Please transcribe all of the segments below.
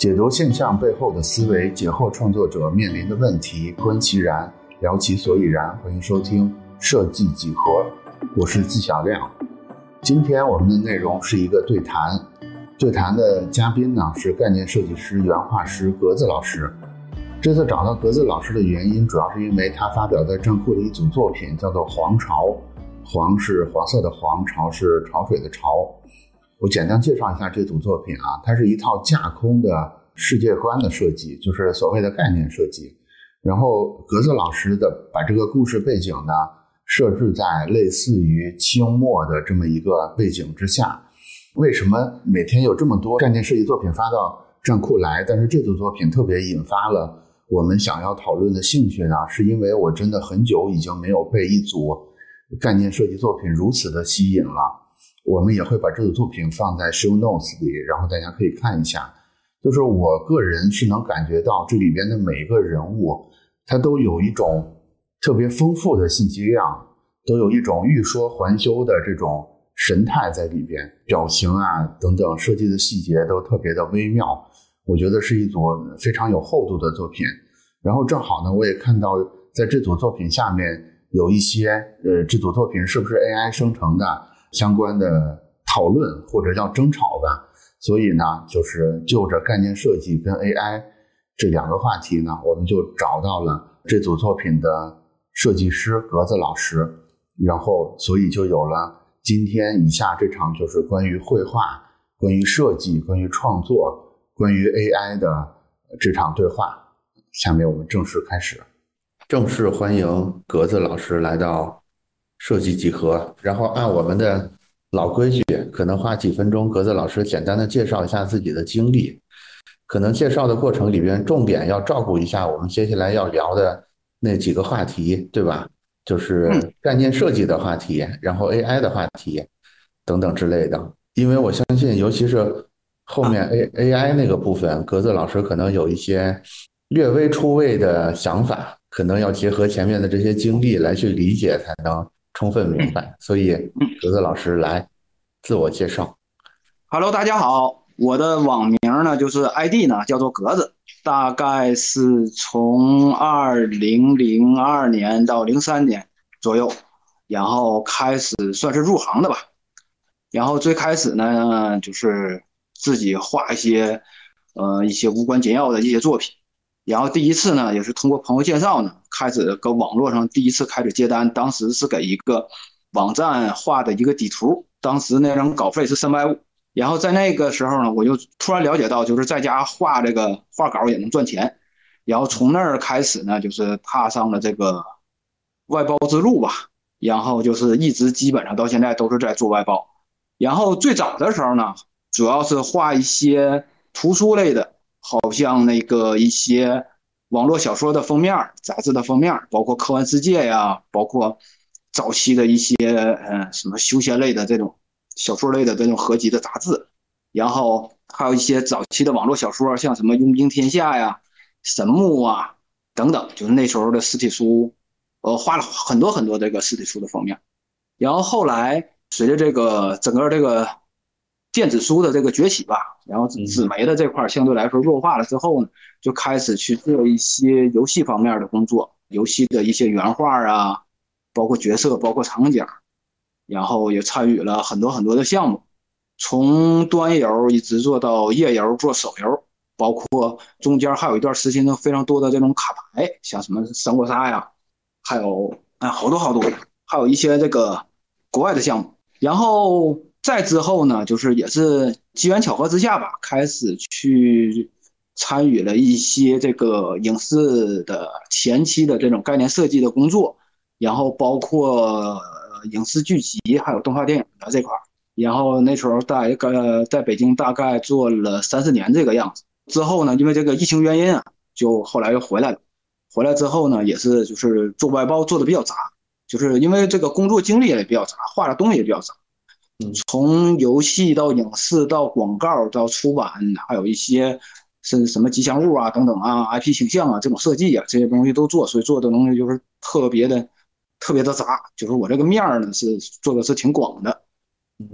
解读现象背后的思维，解惑创作者面临的问题，观其然，聊其所以然。欢迎收听设计几何，我是纪晓亮。今天我们的内容是一个对谈，对谈的嘉宾呢是概念设计师、原画师格子老师。这次找到格子老师的原因，主要是因为他发表在站库的一组作品，叫做《黄潮》，黄是黄色的黄，潮是潮水的潮。我简单介绍一下这组作品啊，它是一套架空的世界观的设计，就是所谓的概念设计。然后格子老师的把这个故事背景呢设置在类似于清末的这么一个背景之下。为什么每天有这么多概念设计作品发到站库来，但是这组作品特别引发了我们想要讨论的兴趣呢？是因为我真的很久已经没有被一组概念设计作品如此的吸引了。我们也会把这组作品放在 show notes 里，然后大家可以看一下。就是我个人是能感觉到这里边的每一个人物，他都有一种特别丰富的信息量，都有一种欲说还休的这种神态在里边，表情啊等等设计的细节都特别的微妙。我觉得是一组非常有厚度的作品。然后正好呢，我也看到在这组作品下面有一些呃，这组作品是不是 AI 生成的？相关的讨论或者叫争吵吧，所以呢，就是就着概念设计跟 AI 这两个话题呢，我们就找到了这组作品的设计师格子老师，然后所以就有了今天以下这场就是关于绘画、关于设计、关于创作、关于 AI 的这场对话。下面我们正式开始，正式欢迎格子老师来到。设计几何，然后按我们的老规矩，可能花几分钟，格子老师简单的介绍一下自己的经历。可能介绍的过程里边，重点要照顾一下我们接下来要聊的那几个话题，对吧？就是概念设计的话题，然后 AI 的话题等等之类的。因为我相信，尤其是后面 A AI 那个部分，格子老师可能有一些略微出位的想法，可能要结合前面的这些经历来去理解，才能。充分明白，所以格子老师来自我介绍。Hello，大家好，我的网名呢就是 ID 呢叫做格子，大概是从二零零二年到零三年左右，然后开始算是入行的吧。然后最开始呢就是自己画一些呃一些无关紧要的一些作品。然后第一次呢，也是通过朋友介绍呢，开始搁网络上第一次开始接单。当时是给一个网站画的一个底图，当时那张稿费是三百五。然后在那个时候呢，我就突然了解到，就是在家画这个画稿也能赚钱。然后从那儿开始呢，就是踏上了这个外包之路吧。然后就是一直基本上到现在都是在做外包。然后最早的时候呢，主要是画一些图书类的。好像那个一些网络小说的封面、杂志的封面，包括科幻世界呀，包括早期的一些嗯什么休闲类的这种小说类的这种合集的杂志，然后还有一些早期的网络小说，像什么《佣兵天下》呀、神木啊等等，就是那时候的实体书，呃，画了很多很多这个实体书的封面。然后后来随着这个整个这个。电子书的这个崛起吧，然后纸媒的这块相对来说弱化了之后呢，就开始去做一些游戏方面的工作，游戏的一些原画啊，包括角色，包括场景，然后也参与了很多很多的项目，从端游一直做到页游，做手游，包括中间还有一段时间呢非常多的这种卡牌，像什么三国杀呀，还有哎好多好多，还有一些这个国外的项目，然后。再之后呢，就是也是机缘巧合之下吧，开始去参与了一些这个影视的前期的这种概念设计的工作，然后包括影视剧集还有动画电影的这块儿，然后那时候大概在北京大概做了三四年这个样子。之后呢，因为这个疫情原因啊，就后来又回来了。回来之后呢，也是就是做外包做的比较杂，就是因为这个工作经历也比较杂，画的东西也比较杂。从游戏到影视到广告到出版，还有一些是什么吉祥物啊等等啊，IP 形象啊这种设计啊这些东西都做，所以做的东西就是特别的特别的杂，就是我这个面儿呢是做的是挺广的。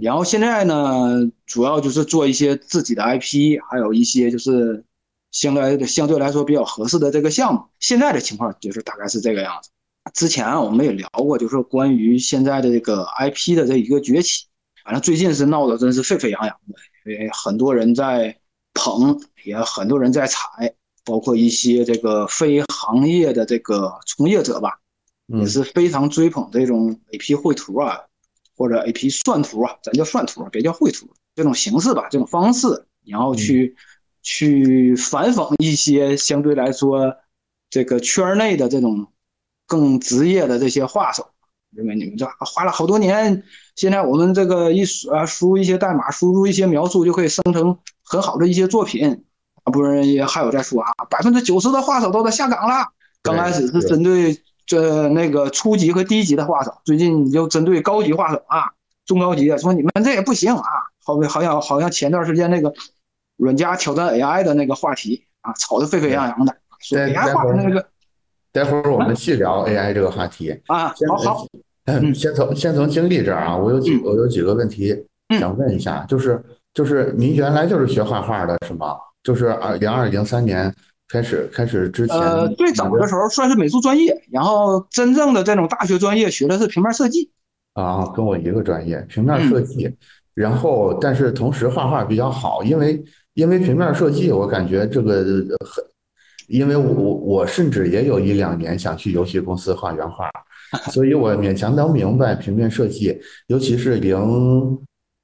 然后现在呢，主要就是做一些自己的 IP，还有一些就是相对相对来说比较合适的这个项目。现在的情况就是大概是这个样子。之前我们也聊过，就是关于现在的这个 IP 的这一个崛起，反正最近是闹得真是沸沸扬扬的，因为很多人在捧，也很多人在踩，包括一些这个非行业的这个从业者吧，也是非常追捧这种 AP 绘图啊，或者 AP 算图啊，咱叫算图，别叫绘图这种形式吧，这种方式，然后去去反讽一些相对来说这个圈内的这种。更职业的这些画手，认为你们这花了好多年，现在我们这个一输啊输入一些代码，输入一些描述就可以生成很好的一些作品啊。不然也还有在说啊，百分之九十的画手都在下岗了。刚开始是针对这那个初级和低级的画手，最近就针对高级画手啊，中高级的说你们这也不行啊。好，好像好像前段时间那个软家挑战 AI 的那个话题啊，吵得沸沸扬扬的，说 AI 画那个。待会儿我们细聊 AI 这个话题啊。好好，先从先从经历这儿啊，我有几我有几个问题想问一下，就是就是您原来就是学画画的是吗？就是二零二零三年开始开始之前，呃，最早的时候算是美术专业，然后真正的这种大学专业学的是平面设计。啊，跟我一个专业，平面设计。然后，但是同时画画比较好，因为因为平面设计，我感觉这个很。因为我我甚至也有一两年想去游戏公司画原画，所以我勉强能明白平面设计，尤其是零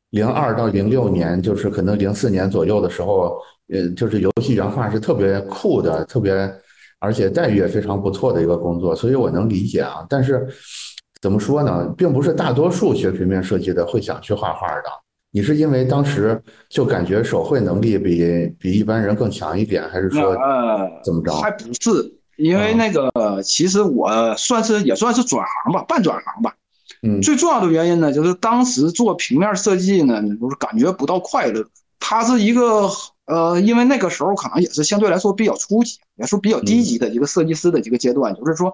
零二到零六年，就是可能零四年左右的时候，呃，就是游戏原画是特别酷的，特别而且待遇也非常不错的一个工作，所以我能理解啊。但是怎么说呢，并不是大多数学平面设计的会想去画画的。你是因为当时就感觉手绘能力比比一般人更强一点，还是说怎么着？还不是，因为那个其实我算是也算是转行吧，半转行吧。嗯，最重要的原因呢，就是当时做平面设计呢，就是感觉不到快乐。它是一个呃，因为那个时候可能也是相对来说比较初级，也是比较低级的一个设计师的一个阶段，就是说。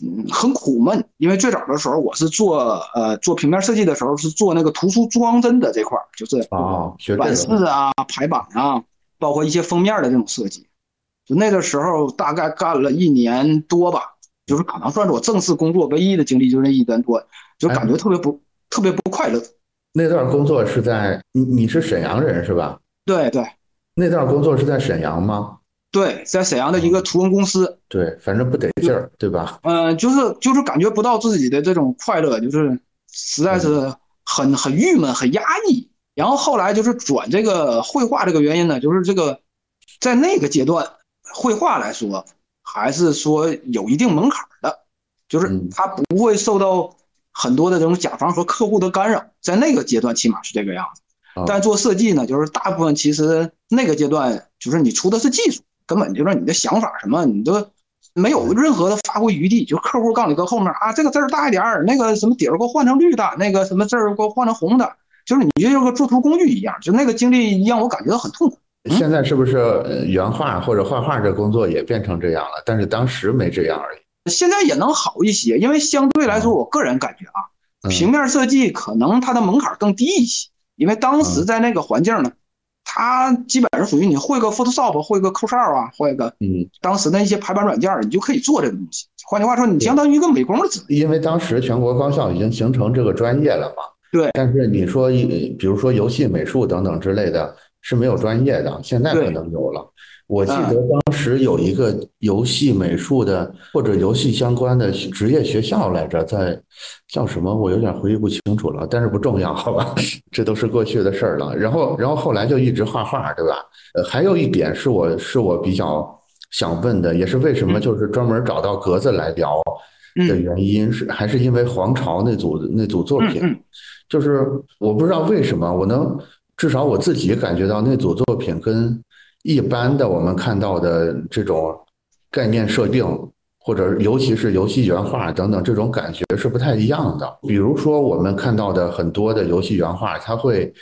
嗯，很苦闷，因为最早的时候我是做呃做平面设计的时候是做那个图书装帧的这块儿，就是啊，版式啊、排版啊，包括一些封面的这种设计。就那个时候大概干了一年多吧，就是可能算是我正式工作唯一的经历，就是那一年多，就感觉特别不特别不快乐。那段工作是在你你是沈阳人是吧？对对。那段工作是在沈阳吗？对，在沈阳的一个图文公司，对，反正不得劲儿，对吧？嗯，就是就是感觉不到自己的这种快乐，就是实在是很很郁闷，很压抑。然后后来就是转这个绘画这个原因呢，就是这个在那个阶段，绘画来说还是说有一定门槛的，就是它不会受到很多的这种甲方和客户的干扰，在那个阶段起码是这个样子。但做设计呢，就是大部分其实那个阶段就是你出的是技术。根本就是你的想法什么，你都没有任何的发挥余地。就客户告诉你搁后面啊，这个字儿大一点儿，那个什么底儿给我换成绿的，那个什么字儿给我换成红的，就是你就像个作图工具一样。就那个经历让我感觉到很痛苦。现在是不是原画或者画画这工作也变成这样了？但是当时没这样而已。现在也能好一些，因为相对来说，我个人感觉啊，平面设计可能它的门槛更低一些，因为当时在那个环境呢。它基本上属于你会个 Photoshop，会个 Corel 啊，会个嗯，当时的一些排版软件，你就可以做这个东西。换句话说，你相当于一个美工的职因为当时全国高校已经形成这个专业了嘛。对。但是你说，比如说游戏美术等等之类的，是没有专业的，现在可能有了。我记得当时有一个游戏美术的或者游戏相关的职业学校来着，在叫什么？我有点回忆不清楚了，但是不重要，好吧，这都是过去的事儿了。然后，然后后来就一直画画，对吧？呃，还有一点是我是我比较想问的，也是为什么就是专门找到格子来聊的原因是，还是因为黄巢那组那组作品，就是我不知道为什么，我能至少我自己感觉到那组作品跟。一般的我们看到的这种概念设定，或者尤其是游戏原画等等，这种感觉是不太一样的。比如说我们看到的很多的游戏原画，它会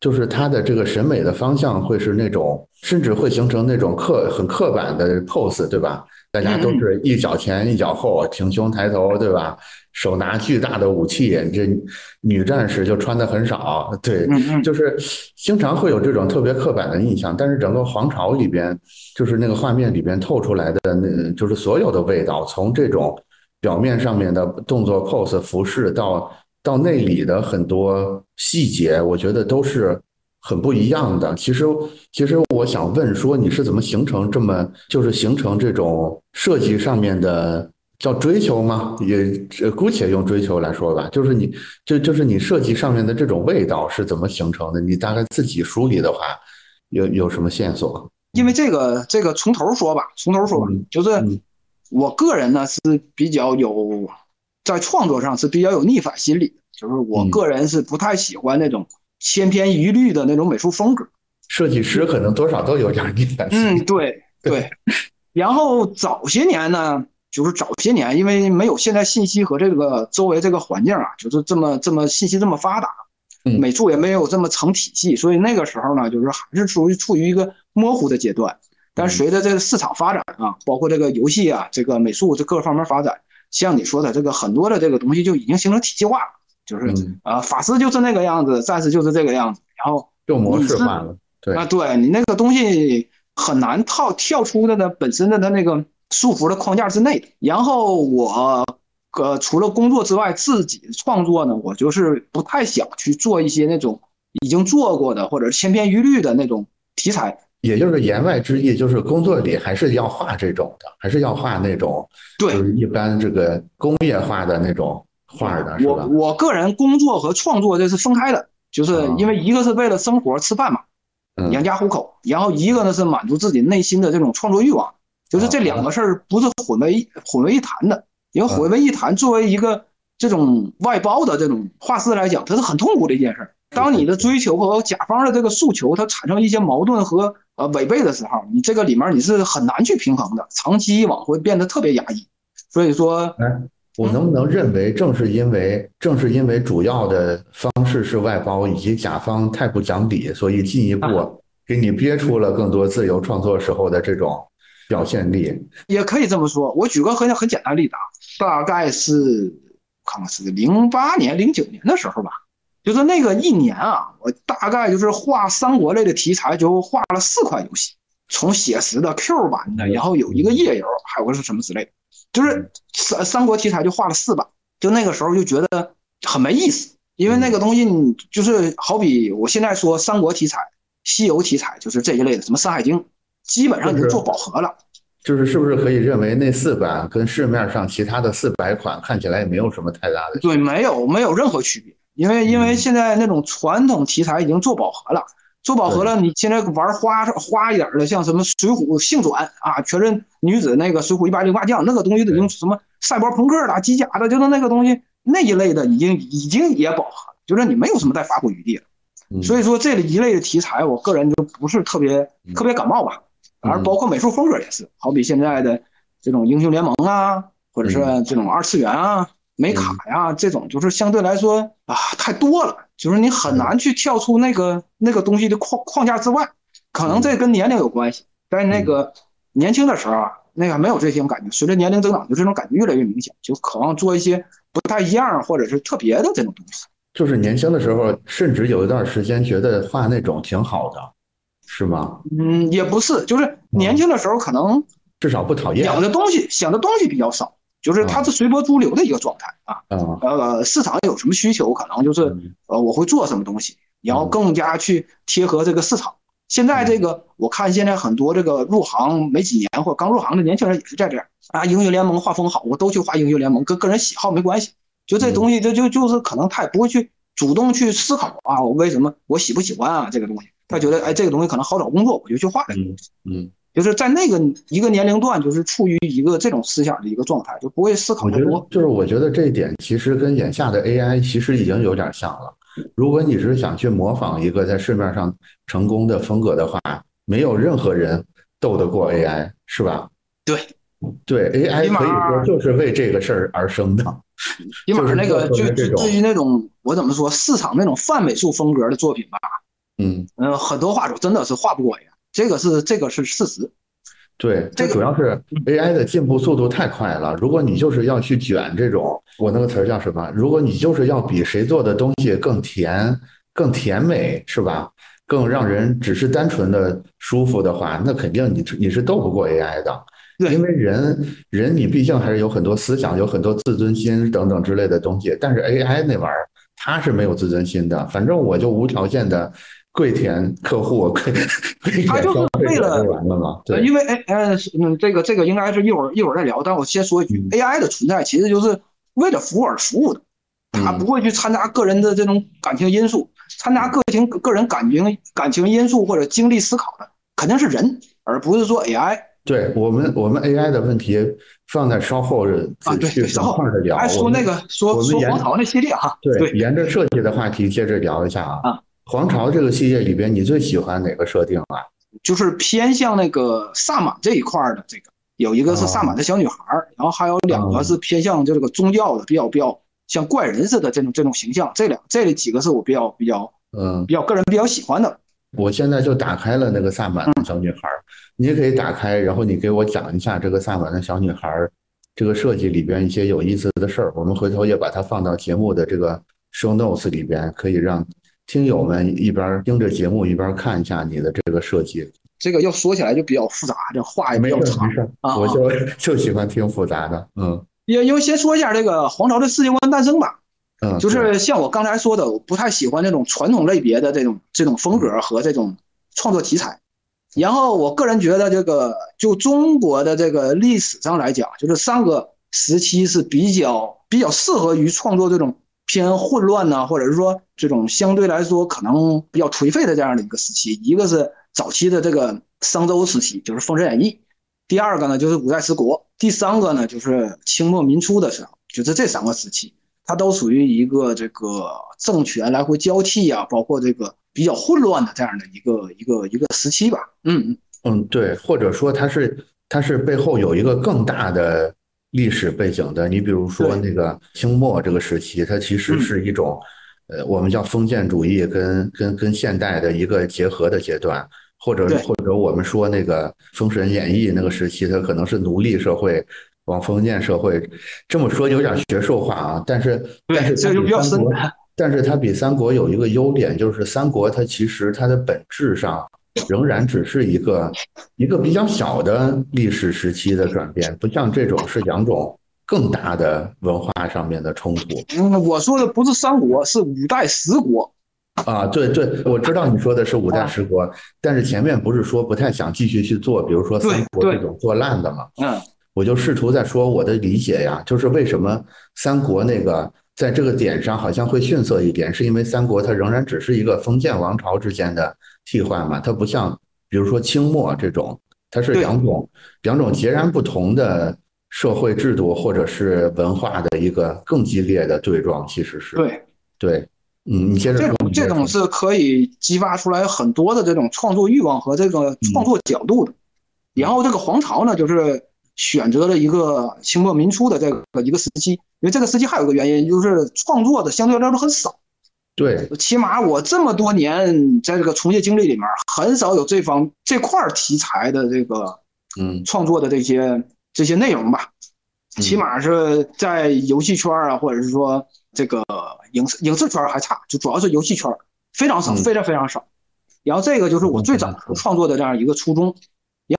就是它的这个审美的方向会是那种，甚至会形成那种刻很刻板的 pose，对吧？大家都是一脚前一脚后，挺胸抬头，对吧？手拿巨大的武器，这女战士就穿的很少，对，就是经常会有这种特别刻板的印象。但是整个皇朝里边，就是那个画面里边透出来的，那就是所有的味道，从这种表面上面的动作、pose、服饰，到到内里的很多细节，我觉得都是很不一样的。其实，其实我想问说，你是怎么形成这么，就是形成这种设计上面的？叫追求吗？也姑且用追求来说吧。就是你，就就是你设计上面的这种味道是怎么形成的？你大概自己梳理的话，有有什么线索？因为这个，这个从头说吧，从头说吧。就是我个人呢是比较有，在创作上是比较有逆反心理。就是我个人是不太喜欢那种千篇一律的那种美术风格。设计师可能多少都有点。嗯，对对。然后早些年呢。就是早些年，因为没有现在信息和这个周围这个环境啊，就是这么这么信息这么发达，美术也没有这么成体系，所以那个时候呢，就是还是处于处于一个模糊的阶段。但随着这个市场发展啊，包括这个游戏啊，这个美术这各方面发展，像你说的这个很多的这个东西就已经形成体系化了，就是啊，法师就是那个样子，战士就是这个样子，然后就模式化了，对啊，对你那个东西很难套跳出的呢本身的它那个。束缚的框架之内的。然后我，呃，除了工作之外，自己创作呢，我就是不太想去做一些那种已经做过的或者千篇一律的那种题材。也就是言外之意，就是工作里还是要画这种的，还是要画那种，对，就是一般这个工业化的那种画的，是吧？我我个人工作和创作这是分开的，就是因为一个是为了生活吃饭嘛，养家糊口，然后一个呢是满足自己内心的这种创作欲望。就是这两个事儿不是混为混为一谈的，因为混为一谈，作为一个这种外包的这种画师来讲，它是很痛苦的一件事儿。当你的追求和甲方的这个诉求它产生一些矛盾和呃违背的时候，你这个里面你是很难去平衡的，长期以往会变得特别压抑。所以说，哎，我能不能认为，正是因为正是因为主要的方式是外包，以及甲方太不讲理，所以进一步给你憋出了更多自由创作时候的这种。表现力也可以这么说。我举个很很简单例子啊，大概是看看是零八年、零九年的时候吧，就是那个一年啊，我大概就是画三国类的题材，就画了四款游戏，从写实的、Q 版的，然后有一个页游，还有个是什么之类的，就是三三国题材就画了四版。就那个时候就觉得很没意思，因为那个东西你就是好比我现在说三国题材、西游题材，就是这一类的，什么《山海经》。基本上已经做饱和了，就是是不是可以认为那四版跟市面上其他的四百款看起来也没有什么太大的对，没有没有任何区别，因为因为现在那种传统题材已经做饱和了，做饱和了，你现在玩花花一点的，像什么《水浒性转》啊，全是女子那个《水浒一百零八将》那个东西都已经什么赛博朋克的、机甲的，就是那个东西那一类的已经已经也饱和了，就是你没有什么再发挥余地了。所以说这一类的题材，我个人就不是特别特别感冒吧。而包括美术风格也是，好比现在的这种英雄联盟啊，或者是这种二次元啊、美卡呀，这种就是相对来说啊太多了，就是你很难去跳出那个那个东西的框框架之外。可能这跟年龄有关系，在那个年轻的时候啊，那个没有这些感觉。随着年龄增长，就这种感觉越来越明显，就渴望做一些不太一样或者是特别的这种东西。就是年轻的时候，甚至有一段时间觉得画那种挺好的。是吗？嗯，也不是，就是年轻的时候可能至少不讨厌想的东西，想的东西比较少，就是它是随波逐流的一个状态啊。呃，市场有什么需求，可能就是呃我会做什么东西，然后更加去贴合这个市场。现在这个我看现在很多这个入行没几年或刚入行的年轻人也是在这样啊。英雄联盟画风好，我都去画英雄联盟，跟个人喜好没关系。就这东西，就就就是可能他也不会去主动去思考啊，我为什么我喜不喜欢啊这个东西。他觉得，哎，这个东西可能好找工作，我就去画这个东西。嗯，就是在那个一个年龄段，就是处于一个这种思想的一个状态，就不会思考太多。就是我觉得这一点其实跟眼下的 AI 其实已经有点像了。如果你是想去模仿一个在市面上成功的风格的话，没有任何人斗得过 AI，是吧？对，对，AI 可以说就是为这个事儿而生的。起码那个就就至于那种我怎么说市场那种泛美术风格的作品吧。嗯嗯很多画手真的是画不过呀，这个是这个是事实。对，这主要是 AI 的进步速度太快了。如果你就是要去卷这种，我那个词儿叫什么？如果你就是要比谁做的东西更甜、更甜美，是吧？更让人只是单纯的舒服的话，那肯定你你是斗不过 AI 的。对因为人人你毕竟还是有很多思想、有很多自尊心等等之类的东西，但是 AI 那玩意儿它是没有自尊心的。反正我就无条件的跪舔客户，跪 跪舔它就是消费为了者就完了嘛。对，呃因为哎呃嗯这个这个应该是一会儿一会儿再聊，但我先说一句嗯，AI 的存在其实就是为了服务而服务的，它嗯不会去掺杂个人的这种感情因素，掺杂个情个人感情感情因素或者经历思考的肯定是人，而不是说 AI。对我们我们 AI 的问题放在稍后啊对稍后再聊。哎，说那个说说黄桃那系列哈，对，沿着设计的话题接着聊一下啊。啊黄巢这个系列里边，你最喜欢哪个设定啊？就是偏向那个萨满这一块儿的这个，有一个是萨满的小女孩儿，然后还有两个是偏向这个宗教的，比较比较像怪人似的这种这种形象。这两这几个是我比较比较嗯，比较个人比较喜欢的。我现在就打开了那个萨满的小女孩儿，你也可以打开，然后你给我讲一下这个萨满的小女孩儿这个设计里边一些有意思的事儿。我们回头也把它放到节目的这个 show notes 里边，可以让听友们一边听着节目一边看一下你的这个设计。这个要说起来就比较复杂，这话也比较长啊。我就 就喜欢听复杂的，嗯因因为先说一下这个皇朝的世界观诞生吧，嗯，就是像我刚才说的，我不太喜欢那种传统类别的这种这种风格和这种创作题材。然后我个人觉得，这个就中国的这个历史上来讲，就是三个时期是比较比较适合于创作这种偏混乱呐、或者是说这种相对来说可能比较颓废的这样的一个时期。一个是早期的这个商周时期，就是《封神演义》；第二个呢就是五代十国；第三个呢就是清末民初的时候，就是这三个时期。它都属于一个这个政权来回交替啊，包括这个比较混乱的这样的一个一个一个时期吧。嗯，嗯，对，或者说它是它是背后有一个更大的历史背景的。你比如说那个清末这个时期，它其实嗯是一种，呃，我们叫封建主义跟跟跟现代的一个结合的阶段，或者或者我们说那个《封神演义》那个时期，它可能是奴隶社会往封建社会，这么说有点学术化啊，但是但是，这它就比较深比三国。但是它比三国有一个优点，就是三国它其实它的本质上仍然只是一个一个比较小的历史时期的转变，不像这种是两种更大的文化上面的冲突嗯，我说的不是三国，是五代十国。啊。对对，我知道你说的是五代啊十国，但是前面不是说不太想继续去做，比如说三国这种做烂的嘛？嗯，我就试图在说我的理解呀，就是为什么三国那个在这个点上好像会逊色一点，是因为三国它仍然只是一个封建王朝之间的替换嘛，它不像比如说清末这种，它是两种两种截然不同的社会制度或者是文化的一个更激烈的对撞，其实是对，对，嗯，你接着这说，种这种是可以激发出来很多的这种创作欲望和这个创作角度的。然后这个黄朝呢，就是选择了一个清末民初的这个一个时期，因为这个时期还有一个原因，就是创作的相对来说很少。对，起码我这么多年在这个从业经历里面，很少有这方这块儿题材的这个嗯创作的这些这些内容吧。嗯起码是在游戏圈啊，或者是说这个影视影视圈还差，就主要是游戏圈非常少，嗯非常非常少。然后这个就是我最早创作的这样一个初衷。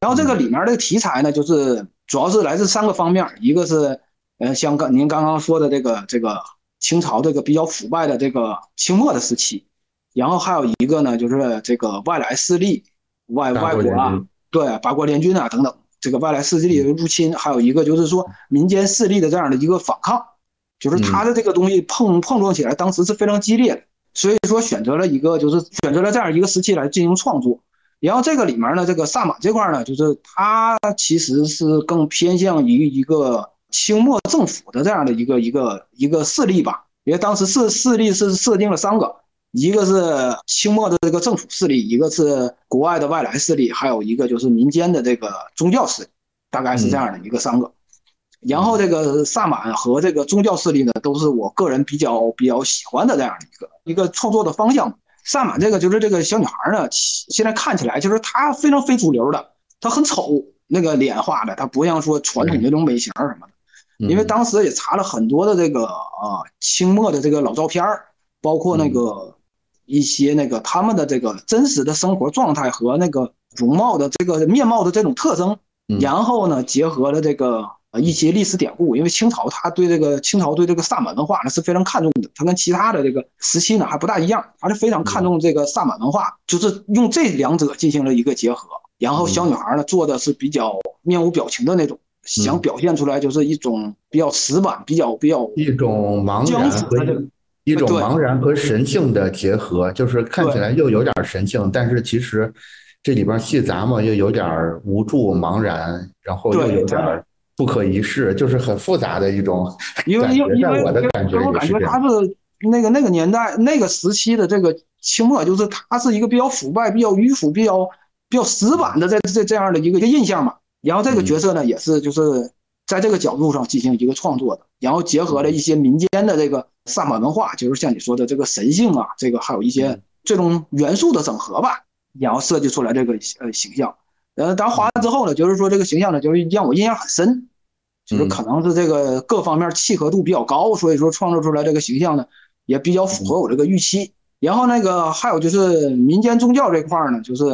然后这个里面的题材呢，就是主要是来自三个方面，一个是呃像刚您刚刚说的这个这个清朝这个比较腐败的这个清末的时期，然后还有一个呢就是这个外来势力外外国啊对八国联军啊等等。这个外来势力的入侵，还有一个就是说民间势力的这样的一个反抗，就是他的这个东西碰碰撞起来，当时是非常激烈的，所以说选择了一个就是选择了这样一个时期来进行创作。然后这个里面呢，这个萨满这块呢，就是它其实是更偏向于一个清末政府的这样的一个一个一个势力吧，因为当时势势力是设定了三个，一个是清末的这个政府势力，一个是国外的外来势力，还有一个就是民间的这个宗教势力，大概是这样的一个三个。然后这个萨满和这个宗教势力呢，都是我个人比较比较喜欢的这样的一个一个创作的方向。萨满这个就是这个小女孩呢，现在看起来就是她非常非主流的，她很丑，那个脸画的，她不像说传统那种美型什么的。因为当时也查了很多的这个啊清末的这个老照片儿包括那个一些那个他们的这个真实的生活状态和那个容貌的这个面貌的这种特征，然后呢结合了这个一些历史典故，因为清朝他对这个清朝对这个萨满文化呢是非常看重的，他跟其他的这个时期呢还不大一样，他是非常看重这个萨满文化，就是用这两者进行了一个结合，然后小女孩呢做的是比较面无表情的那种。想表现出来就是一种比较死板、比较比较一种茫然和一种茫然和神性的结合，就是看起来又有点神性，但是其实这里边细杂嘛，又有点无助、茫然，然后又有点不可一世，就是很复杂的一种因为因为我的感觉我感觉他是那个那个年代那个时期的这个清末，就是他是一个比较腐败、比较迂腐、比较比较死板的这这这样的一个一个印象嘛。然后这个角色呢，也是就是在这个角度上进行一个创作的，然后结合了一些民间的这个萨满文化，就是像你说的这个神性啊，这个还有一些这种元素的整合吧，然后设计出来这个呃形象。呃，当画完之后呢，就是说这个形象呢，就是让我印象很深，就是可能是这个各方面契合度比较高，所以说创作出来这个形象呢，也比较符合我这个预期。然后那个还有就是民间宗教这块呢，就是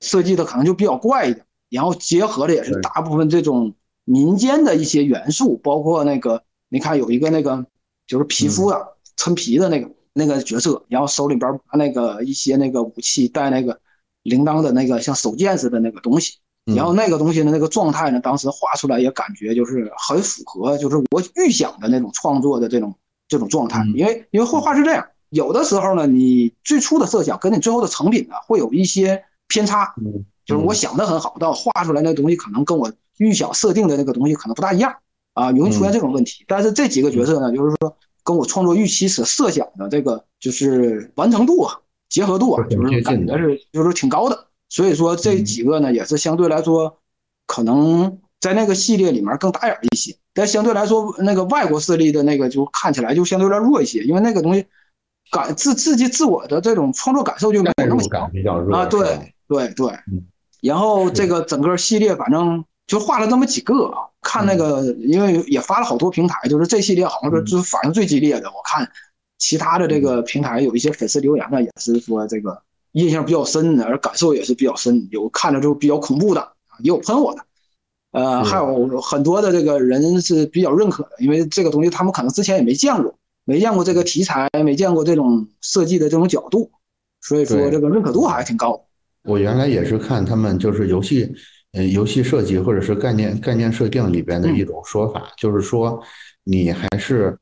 设计的可能就比较怪一点。然后结合的也是大部分这种民间的一些元素，包括那个你看有一个那个就是皮肤啊撑皮的那个那个角色，然后手里边拿那个一些那个武器，带那个铃铛的那个像手剑似的那个东西，然后那个东西的那个状态呢，当时画出来也感觉就是很符合，就是我预想的那种创作的这种这种状态，因为因为绘画是这样，有的时候呢，你最初的设想跟你最后的成品呢会有一些偏差。就是我想的很好，但我画出来那东西可能跟我预想设定的那个东西可能不大一样啊，容易出现这种问题。但是这几个角色呢，就是说跟我创作预期所设想的这个就是完成度啊、结合度啊，就是感觉是就是挺高的。所以说这几个呢，也是相对来说可能在那个系列里面更打眼一些，但相对来说那个外国势力的那个就看起来就相对有点弱一些，因为那个东西感自自己自我的这种创作感受就没有那么强啊。对对对。然后这个整个系列反正就画了这么几个，看那个，因为也发了好多平台，就是这系列好像是就是反应最激烈的。我看其他的这个平台有一些粉丝留言呢，也是说这个印象比较深的，而感受也是比较深，有看着就比较恐怖的，也有喷我的，呃，还有很多的这个人是比较认可的，因为这个东西他们可能之前也没见过，没见过这个题材，没见过这种设计的这种角度，所以说这个认可度还是挺高的。我原来也是看他们就是游戏，呃，游戏设计或者是概念概念设定里边的一种说法，就是说你还是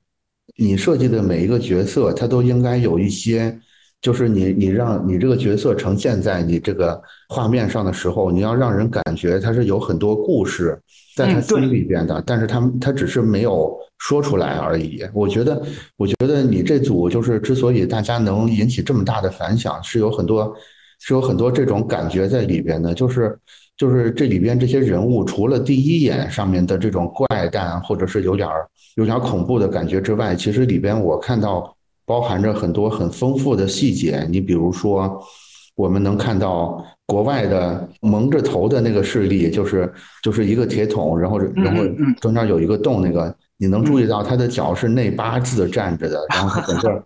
你设计的每一个角色，它都应该有一些，就是你你让你这个角色呈现在你这个画面上的时候，你要让人感觉他是有很多故事在他心里边的，但是他他只是没有说出来而已。我觉得，我觉得你这组就是之所以大家能引起这么大的反响，是有很多。是有很多这种感觉在里边的，就是就是这里边这些人物，除了第一眼上面的这种怪诞或者是有点儿有点恐怖的感觉之外，其实里边我看到包含着很多很丰富的细节。你比如说，我们能看到国外的蒙着头的那个势力，就是就是一个铁桶，然后然后中间有一个洞，那个你能注意到他的脚是内八字站着的，然后他整个。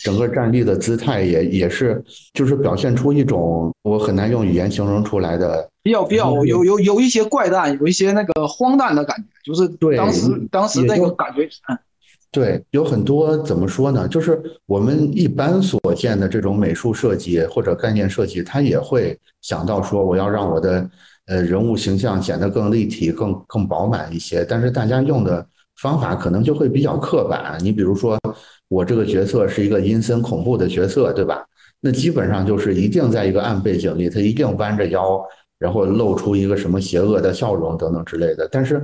整个站立的姿态也也是，就是表现出一种我很难用语言形容出来的，比较比较有有有一些怪诞，有一些那个荒诞的感觉，就是对当时当时那个感觉，嗯，对，有很多怎么说呢？就是我们一般所见的这种美术设计或者概念设计，它也会想到说我要让我的呃人物形象显得更立体、更更饱满一些，但是大家用的方法可能就会比较刻板。你比如说。我这个角色是一个阴森恐怖的角色，对吧？那基本上就是一定在一个暗背景里，他一定弯着腰，然后露出一个什么邪恶的笑容等等之类的。但是，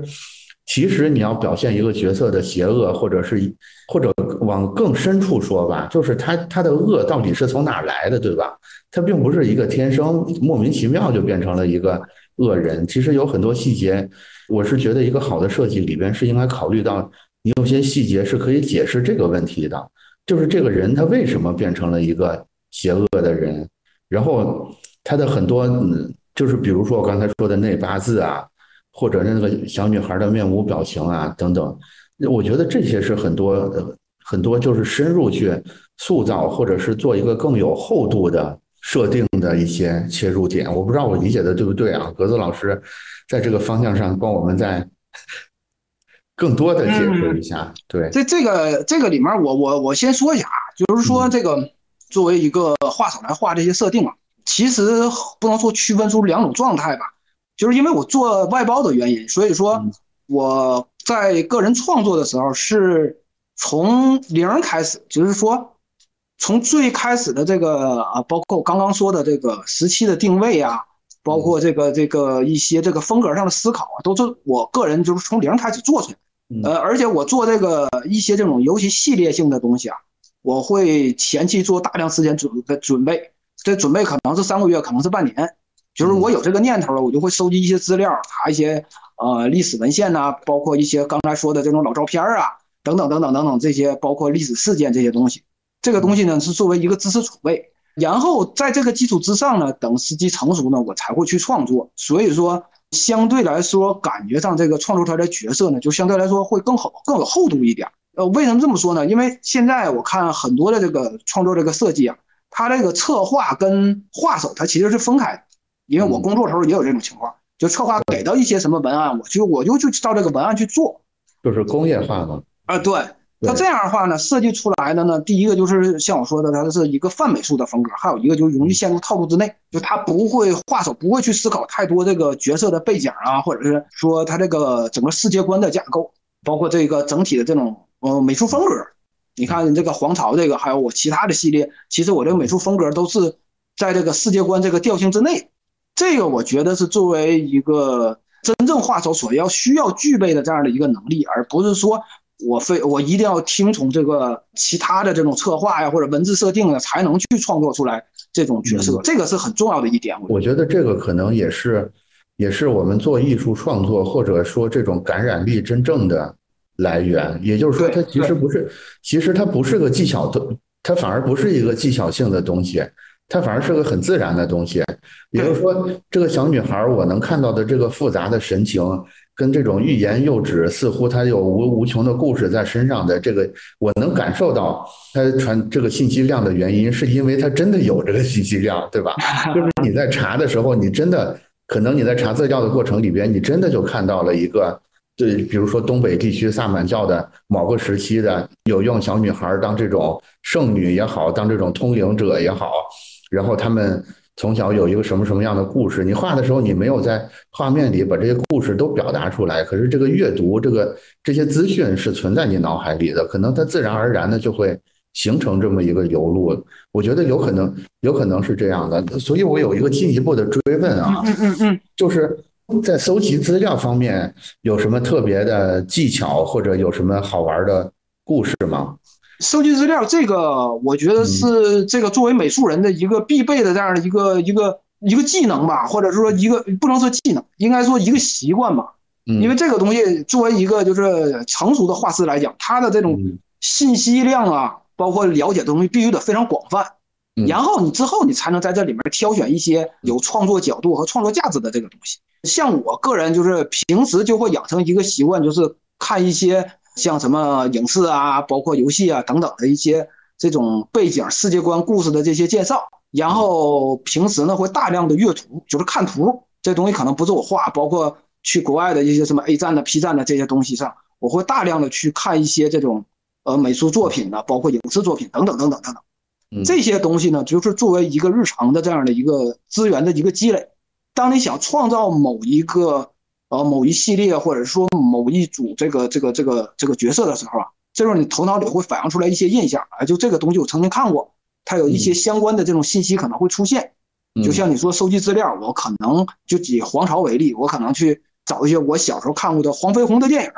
其实你要表现一个角色的邪恶，或者是或者往更深处说吧，就是他他的恶到底是从哪来的，对吧？他并不是一个天生莫名其妙就变成了一个恶人。其实有很多细节，我是觉得一个好的设计里边是应该考虑到。你有些细节是可以解释这个问题的，就是这个人他为什么变成了一个邪恶的人，然后他的很多，就是比如说我刚才说的内八字啊，或者那个小女孩的面无表情啊等等，我觉得这些是很多很多就是深入去塑造或者是做一个更有厚度的设定的一些切入点。我不知道我理解的对不对啊？格子老师在这个方向上帮我们再更多的解释一下。对，这这个这个里面，我我我先说一下啊，就是说这个作为一个画手来画这些设定啊，其实不能说区分出两种状态吧。就是因为我做外包的原因，所以说我在个人创作的时候是从零开始，就是说从最开始的这个啊，包括我刚刚说的这个时期的定位啊，包括这个这个一些这个风格上的思考啊，都是我个人就是从零开始做出来。呃，而且我做这个一些这种尤其系列性的东西啊，我会前期做大量时间准备准备，这准备可能是三个月，可能是半年。就是我有这个念头了，我就会收集一些资料，查一些呃历史文献呐，包括一些刚才说的这种老照片啊，等等等等等等这些，包括历史事件这些东西。这个东西呢是作为一个知识储备，然后在这个基础之上呢，等时机成熟呢，我才会去创作。所以说，相对来说，感觉上这个创作出来的角色呢，就相对来说会更好、更有厚度一点。呃，为什么这么说呢？因为现在我看很多的这个创作这个设计啊，它这个策划跟画手它其实是分开的。因为我工作时候也有这种情况，就策划给到一些什么文案，我就我就去照这个文案去做，就是工业化嘛。啊，对，它这样的话呢，设计出来的呢，第一个就是像我说的，它是一个泛美术的风格，还有一个就是容易陷入套路之内，就他不会画手不会去思考太多这个角色的背景啊，或者是说他这个整个世界观的架构，包括这个整体的这种呃美术风格。你看这个皇朝这个，还有我其他的系列，其实我这个美术风格都是在这个世界观这个调性之内。这个我觉得是作为一个真正画手所要需要具备的这样的一个能力，而不是说我非我一定要听从这个其他的这种策划呀或者文字设定呢才能去创作出来这种角色，这个是很重要的一点。我觉得这个可能也是也是我们做艺术创作或者说这种感染力真正的来源。也就是说，它其实不是，其实它不是个技巧的，它反而不是一个技巧性的东西。它反而是个很自然的东西，也就是说，这个小女孩我能看到的这个复杂的神情，跟这种欲言又止，似乎他有无无穷的故事在身上的这个，我能感受到他传这个信息量的原因，是因为他真的有这个信息量，对吧？就是你在查的时候，你真的可能你在查资料的过程里边，你真的就看到了一个，对，比如说东北地区萨满教的某个时期的有用小女孩当这种圣女也好，当这种通灵者也好。然后他们从小有一个什么什么样的故事？你画的时候，你没有在画面里把这些故事都表达出来，可是这个阅读，这个这些资讯是存在你脑海里的，可能它自然而然的就会形成这么一个流路。我觉得有可能，有可能是这样的。所以我有一个进一步的追问啊，嗯嗯嗯，就是在搜集资料方面有什么特别的技巧，或者有什么好玩的故事吗？收集资料，这个我觉得是这个作为美术人的一个必备的这样的一个一个一个技能吧，或者是说一个不能说技能，应该说一个习惯吧。因为这个东西作为一个就是成熟的画师来讲，他的这种信息量啊，包括了解的东西必须得非常广泛。然后你之后你才能在这里面挑选一些有创作角度和创作价值的这个东西。像我个人就是平时就会养成一个习惯，就是看一些。像什么影视啊，包括游戏啊等等的一些这种背景、世界观、故事的这些介绍，然后平时呢会大量的阅图，就是看图。这东西可能不是我画，包括去国外的一些什么 A 站的、P 站的这些东西上，我会大量的去看一些这种呃美术作品的，包括影视作品等等等等等等。这些东西呢，就是作为一个日常的这样的一个资源的一个积累。当你想创造某一个。呃，某一系列或者说某一组这个这个这个这个角色的时候啊，这时候你头脑里会反映出来一些印象啊，就这个东西我曾经看过，它有一些相关的这种信息可能会出现。就像你说收集资料，我可能就以黄巢为例，我可能去找一些我小时候看过的黄飞鸿的电影，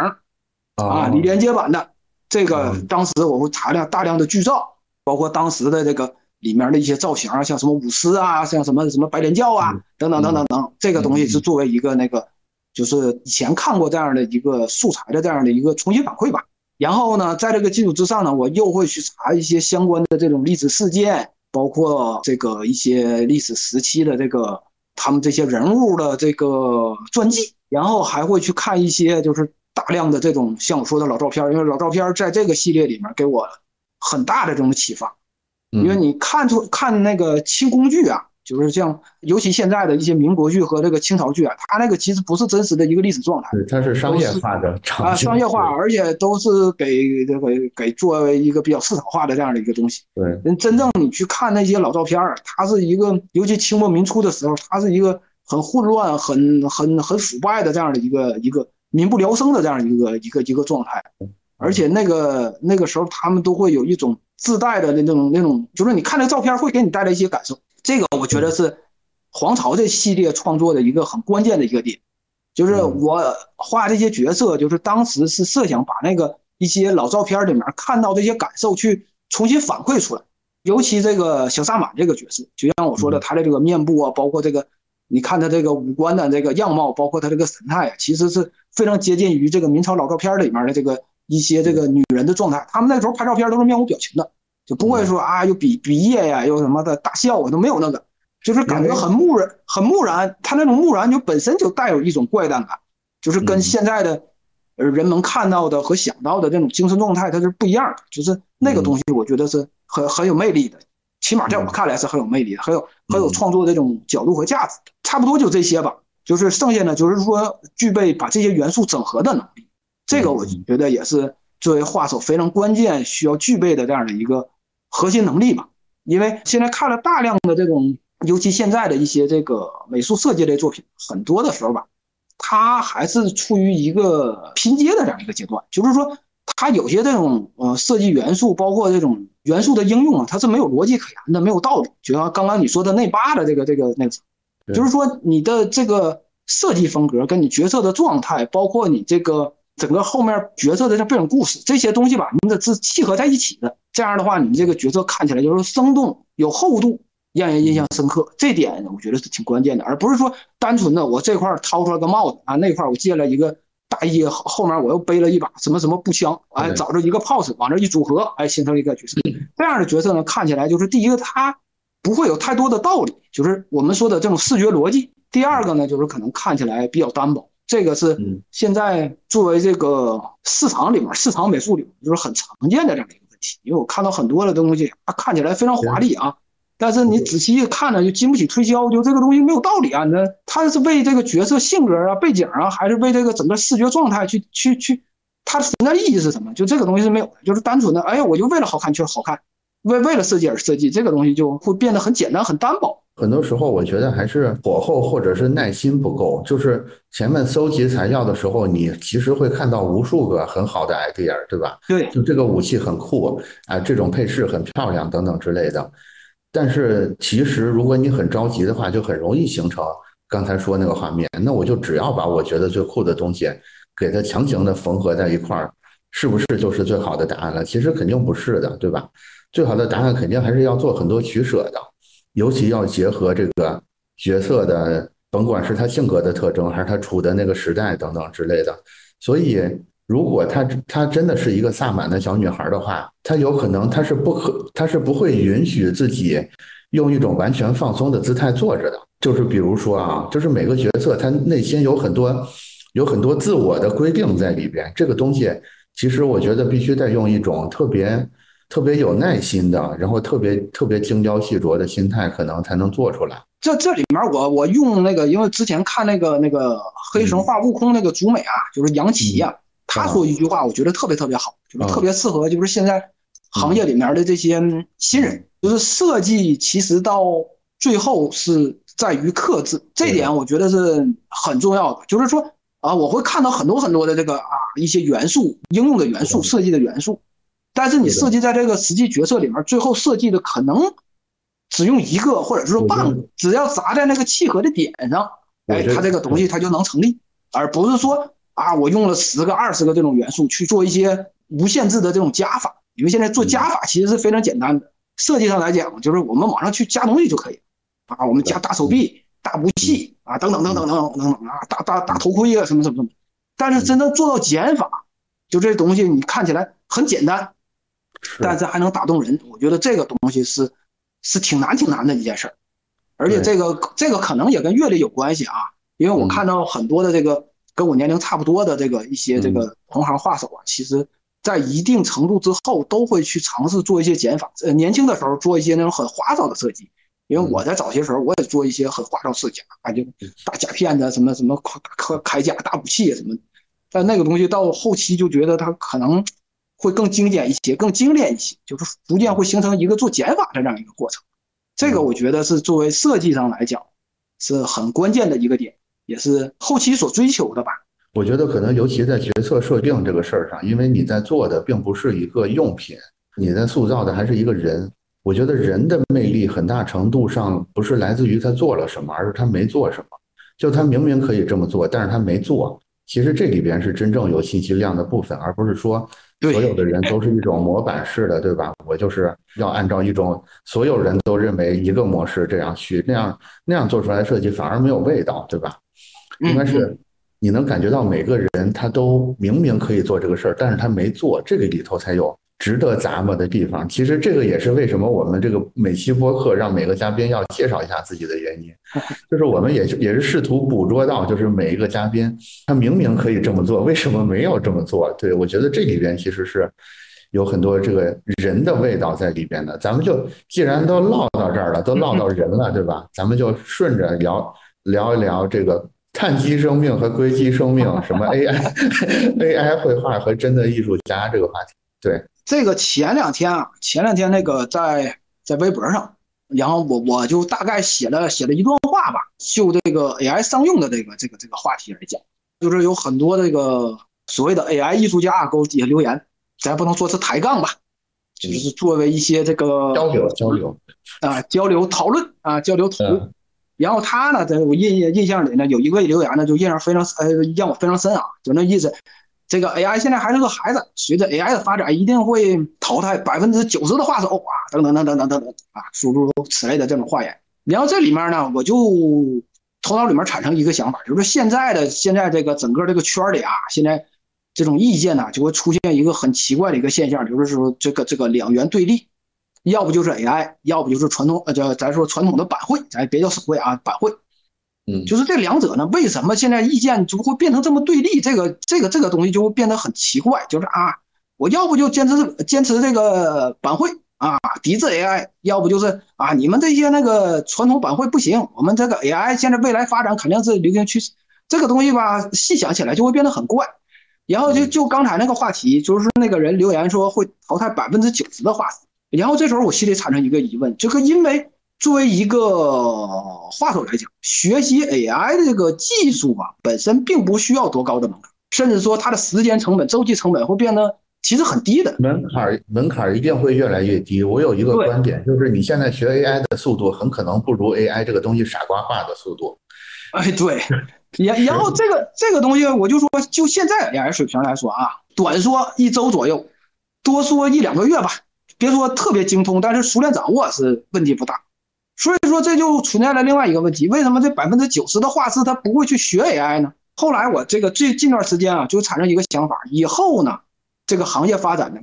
啊，李连杰版的。这个，当时我会查量大量的剧照，包括当时的这个里面的一些造型啊，像什么舞狮啊，像什么什么白莲教啊，等等等等等，这个东西是作为一个那个。就是以前看过这样的一个素材的这样的一个重新反馈吧，然后呢，在这个基础之上呢，我又会去查一些相关的这种历史事件，包括这个一些历史时期的这个他们这些人物的这个传记，然后还会去看一些就是大量的这种像我说的老照片，因为老照片在这个系列里面给我很大的这种启发，因为你看出看那个清宫剧啊。就是像，尤其现在的一些民国剧和这个清朝剧啊，它那个其实不是真实的一个历史状态，对它是商业化的啊，商业化，而且都是给这个给作为一个比较市场化的这样的一个东西。对，真正你去看那些老照片儿，它是一个，尤其清末民初的时候，它是一个很混乱、很很很腐败的这样的一个一个民不聊生的这样一个一个一个状态，而且那个那个时候他们都会有一种自带的那种那种，就是你看那照片会给你带来一些感受。这个我觉得是黄巢这系列创作的一个很关键的一个点，就是我画这些角色，就是当时是设想把那个一些老照片里面看到这些感受去重新反馈出来。尤其这个小萨满这个角色，就像我说的，他的这个面部啊，包括这个你看他这个五官的这个样貌，包括他这个神态啊，其实是非常接近于这个明朝老照片里面的这个一些这个女人的状态。他们那时候拍照片都是面无表情的。就不会说啊，又比比耶呀，又什么的大笑我，都没有那个，就是感觉很木然，很木然。他那种木然就本身就带有一种怪诞感，就是跟现在的呃人们看到的和想到的这种精神状态它是不一样的。就是那个东西，我觉得是很很有魅力的，起码在我看来是很有魅力的，很有很有创作这种角度和价值的。差不多就这些吧，就是剩下呢就是说具备把这些元素整合的能力，这个我觉得也是作为画手非常关键需要具备的这样的一个。核心能力吧，因为现在看了大量的这种，尤其现在的一些这个美术设计类作品，很多的时候吧，它还是处于一个拼接的这样一个阶段。就是说，它有些这种呃设计元素，包括这种元素的应用啊，它是没有逻辑可言的，没有道理。就像刚刚你说的内八的这个这个那个，就是说你的这个设计风格跟你角色的状态，包括你这个。整个后面角色的这背景故事这些东西吧，你得是契合在一起的。这样的话，你这个角色看起来就是生动有厚度，让人印象深刻。这点我觉得是挺关键的，而不是说单纯的我这块掏出来个帽子啊，那块我借了一个大衣，后面我又背了一把什么什么步枪，哎，找着一个 pose 往这一组合，哎，形成一个角色。这样的角色呢，看起来就是第一个，他不会有太多的道理，就是我们说的这种视觉逻辑。第二个呢，就是可能看起来比较单薄。这个是现在作为这个市场里面市场美术里面就是很常见的这样一个问题，因为我看到很多的东西，它看起来非常华丽啊，但是你仔细一看呢，就经不起推敲，就这个东西没有道理啊。那它是为这个角色性格啊、背景啊，还是为这个整个视觉状态去去去，它存在意义是什么？就这个东西是没有的，就是单纯的，哎，我就为了好看确实好看，为为了设计而设计，这个东西就会变得很简单、很单薄。很多时候，我觉得还是火候或者是耐心不够。就是前面搜集材料的时候，你其实会看到无数个很好的 idea，对吧？对，就这个武器很酷啊，这种配饰很漂亮等等之类的。但是其实，如果你很着急的话，就很容易形成刚才说那个画面。那我就只要把我觉得最酷的东西给它强行的缝合在一块儿，是不是就是最好的答案了？其实肯定不是的，对吧？最好的答案肯定还是要做很多取舍的。尤其要结合这个角色的，甭管是他性格的特征，还是他处的那个时代等等之类的。所以，如果他他真的是一个萨满的小女孩的话，她有可能她是不可，她是不会允许自己用一种完全放松的姿态坐着的。就是比如说啊，就是每个角色他内心有很多有很多自我的规定在里边。这个东西其实我觉得必须得用一种特别。特别有耐心的，然后特别特别精雕细琢的心态，可能才能做出来。这这里面，我我用那个，因为之前看那个那个黑神话悟空那个主美啊，就是杨奇呀，他说一句话，我觉得特别特别好，就是特别适合，就是现在行业里面的这些新人，就是设计其实到最后是在于克制，这点我觉得是很重要的。就是说啊，我会看到很多很多的这个啊一些元素应用的元素设计的元素。但是你设计在这个实际角色里面，最后设计的可能只用一个或者是说半个，只要砸在那个契合的点上，哎，它这个东西它就能成立，而不是说啊，我用了十个、二十个这种元素去做一些无限制的这种加法，因为现在做加法其实是非常简单的，设计上来讲就是我们往上去加东西就可以，啊，我们加大手臂、大武器啊，等等等等等等等等啊，大大大头盔啊，什么什么什么，但是真正做到减法，就这东西你看起来很简单。但是还能打动人，我觉得这个东西是是挺难挺难的一件事儿，而且这个这个可能也跟阅历有关系啊，因为我看到很多的这个跟我年龄差不多的这个一些这个同行画手啊，其实在一定程度之后都会去尝试做一些减法。呃，年轻的时候做一些那种很花哨的设计，因为我在早些时候我也做一些很花哨设计啊，就大甲片子什么什么开开铠甲大武器什么，但那个东西到后期就觉得它可能会更精简一些，更精炼一些，就是逐渐会形成一个做减法的这样一个过程。这个我觉得是作为设计上来讲是很关键的一个点，也是后期所追求的吧。我觉得可能尤其在决策设定这个事儿上，因为你在做的并不是一个用品，你在塑造的还是一个人。我觉得人的魅力很大程度上不是来自于他做了什么，而是他没做什么。就他明明可以这么做，但是他没做。其实这里边是真正有信息量的部分，而不是说。所有的人都是一种模板式的，对吧？我就是要按照一种所有人都认为一个模式这样去，那样那样做出来的设计反而没有味道，对吧？应该是你能感觉到每个人他都明明可以做这个事儿，但是他没做，这个里头才有。值得咂摸的地方，其实这个也是为什么我们这个每期播客让每个嘉宾要介绍一下自己的原因，就是我们也也是试图捕捉到，就是每一个嘉宾他明明可以这么做，为什么没有这么做？对我觉得这里边其实是有很多这个人的味道在里边的。咱们就既然都唠到这儿了，都唠到人了，对吧？咱们就顺着聊聊一聊这个碳基生命和硅基生命，什么 AI AI 绘画和真的艺术家这个话题，对。这个前两天啊，前两天那个在在微博上，然后我我就大概写了写了一段话吧，就这个 AI 商用的这个这个这个话题来讲，就是有很多这个所谓的 AI 艺术家给我底下留言，咱不能说是抬杠吧，就是作为一些这个交流交流啊交流讨论啊交流讨论，然后他呢在我印印象里呢有一个留言呢就印象非常呃让我非常深啊，就那意思。这个 AI 现在还是个孩子，随着 AI 的发展，一定会淘汰百分之九十的画手啊，等等等等等等等啊，诸如此类的这种话言。然后这里面呢，我就头脑里面产生一个想法，就是现在的现在这个整个这个圈里啊，现在这种意见呢，就会出现一个很奇怪的一个现象，就是说这个这个两元对立，要不就是 AI，要不就是传统呃叫咱说传统的板绘，咱别叫手绘啊，板绘。嗯，就是这两者呢，为什么现在意见就会变成这么对立？这个这个这个东西就会变得很奇怪。就是啊，我要不就坚持坚持这个板绘啊，抵制 AI；要不就是啊，你们这些那个传统板绘不行，我们这个 AI 现在未来发展肯定是流行趋势。这个东西吧，细想起来就会变得很怪。然后就就刚才那个话题，就是那个人留言说会淘汰百分之九十的画师。然后这时候我心里产生一个疑问，这个因为。作为一个话手来讲，学习 AI 的这个技术啊，本身并不需要多高的门槛，甚至说它的时间成本、周期成本会变得其实很低的。门槛门槛一定会越来越低。我有一个观点，就是你现在学 AI 的速度很可能不如 AI 这个东西傻瓜化的速度。哎，对。然然后这个这个东西，我就说，就现在 AI 水平来说啊，短说一周左右，多说一两个月吧。别说特别精通，但是熟练掌握是问题不大。所以说这就存在了另外一个问题，为什么这百分之九十的画师他不会去学 AI 呢？后来我这个最近段时间啊，就产生一个想法，以后呢，这个行业发展呢，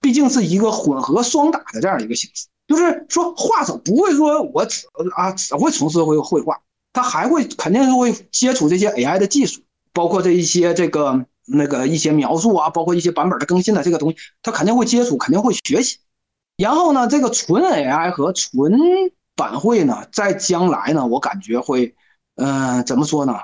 毕竟是一个混合双打的这样一个形式，就是说画手不会说我只啊只会从事绘绘画，他还会肯定是会接触这些 AI 的技术，包括这一些这个那个一些描述啊，包括一些版本的更新的这个东西，他肯定会接触，肯定会学习。然后呢，这个纯 AI 和纯板绘呢，在将来呢，我感觉会，嗯，怎么说呢？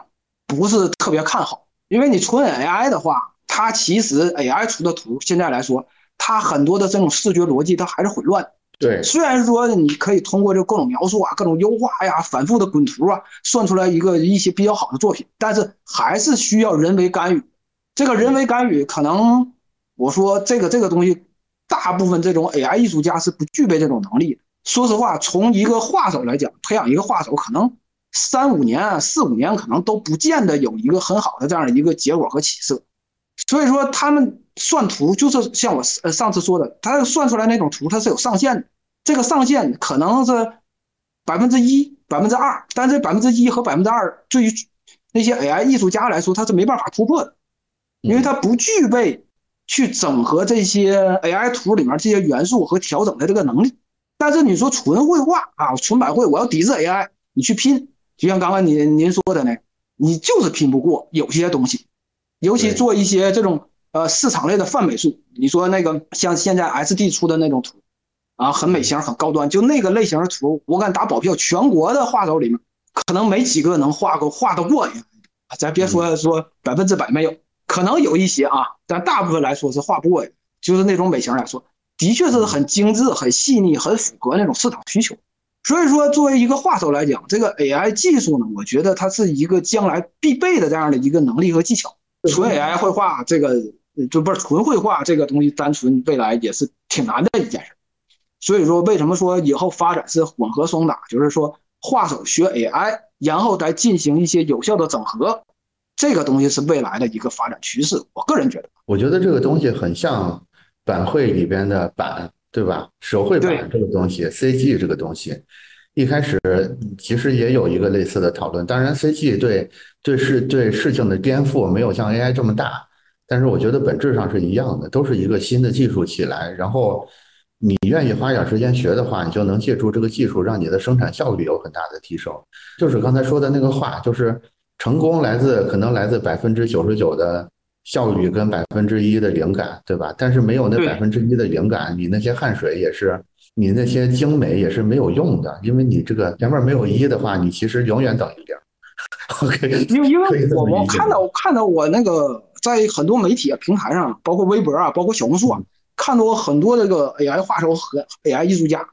不是特别看好，因为你纯 AI 的话，它其实 AI 出的图，现在来说，它很多的这种视觉逻辑，它还是混乱。对，虽然说你可以通过这各种描述啊、各种优化呀、反复的滚图啊，算出来一个一些比较好的作品，但是还是需要人为干预。这个人为干预，可能我说这个这个东西，大部分这种 AI 艺术家是不具备这种能力的。说实话，从一个画手来讲，培养一个画手，可能三五年、四五年，可能都不见得有一个很好的这样的一个结果和起色。所以说，他们算图就是像我呃上次说的，他算出来那种图，它是有上限的。这个上限可能是百分之一、百分之二，但这百分之一和百分之二，对于那些 AI 艺术家来说，他是没办法突破的，因为他不具备去整合这些 AI 图里面这些元素和调整的这个能力。但是你说纯绘画啊，纯百绘，我要抵制 AI，你去拼，就像刚刚您您说的呢，你就是拼不过有些东西，尤其做一些这种呃市场类的泛美术。你说那个像现在 SD 出的那种图，啊，很美型，很高端，就那个类型的图，我敢打保票，全国的画手里面可能没几个能画过画得过。咱别说说百分之百没有，可能有一些啊，但大部分来说是画不过。就是那种美型来说，的确是很精致、很细腻、很符合那种市场需求。所以说，作为一个画手来讲，这个 AI 技术呢，我觉得它是一个将来必备的这样的一个能力和技巧。纯 AI 绘画这个就不是纯绘画这个东西，单纯未来也是挺难的一件事。所以说，为什么说以后发展是混合双打？就是说，画手学 AI，然后再进行一些有效的整合，这个东西是未来的一个发展趋势。我个人觉得，我觉得这个东西很像板绘里边的板。对吧？手绘板这个东西，CG 这个东西，一开始其实也有一个类似的讨论。当然，CG 对对事对事情的颠覆没有像 AI 这么大，但是我觉得本质上是一样的，都是一个新的技术起来。然后你愿意花点时间学的话，你就能借助这个技术，让你的生产效率有很大的提升。就是刚才说的那个话，就是成功来自可能来自百分之九十九的。效率跟百分之一的灵感，对吧？但是没有那百分之一的灵感，你那些汗水也是，你那些精美也是没有用的，因为你这个前面没有一的话，你其实永远等于零。OK，因为因为我我看到我看到我那个在很多媒体啊平台上，包括微博啊，包括小红书啊，看到过很多这个 AI 画手和 AI 艺术家，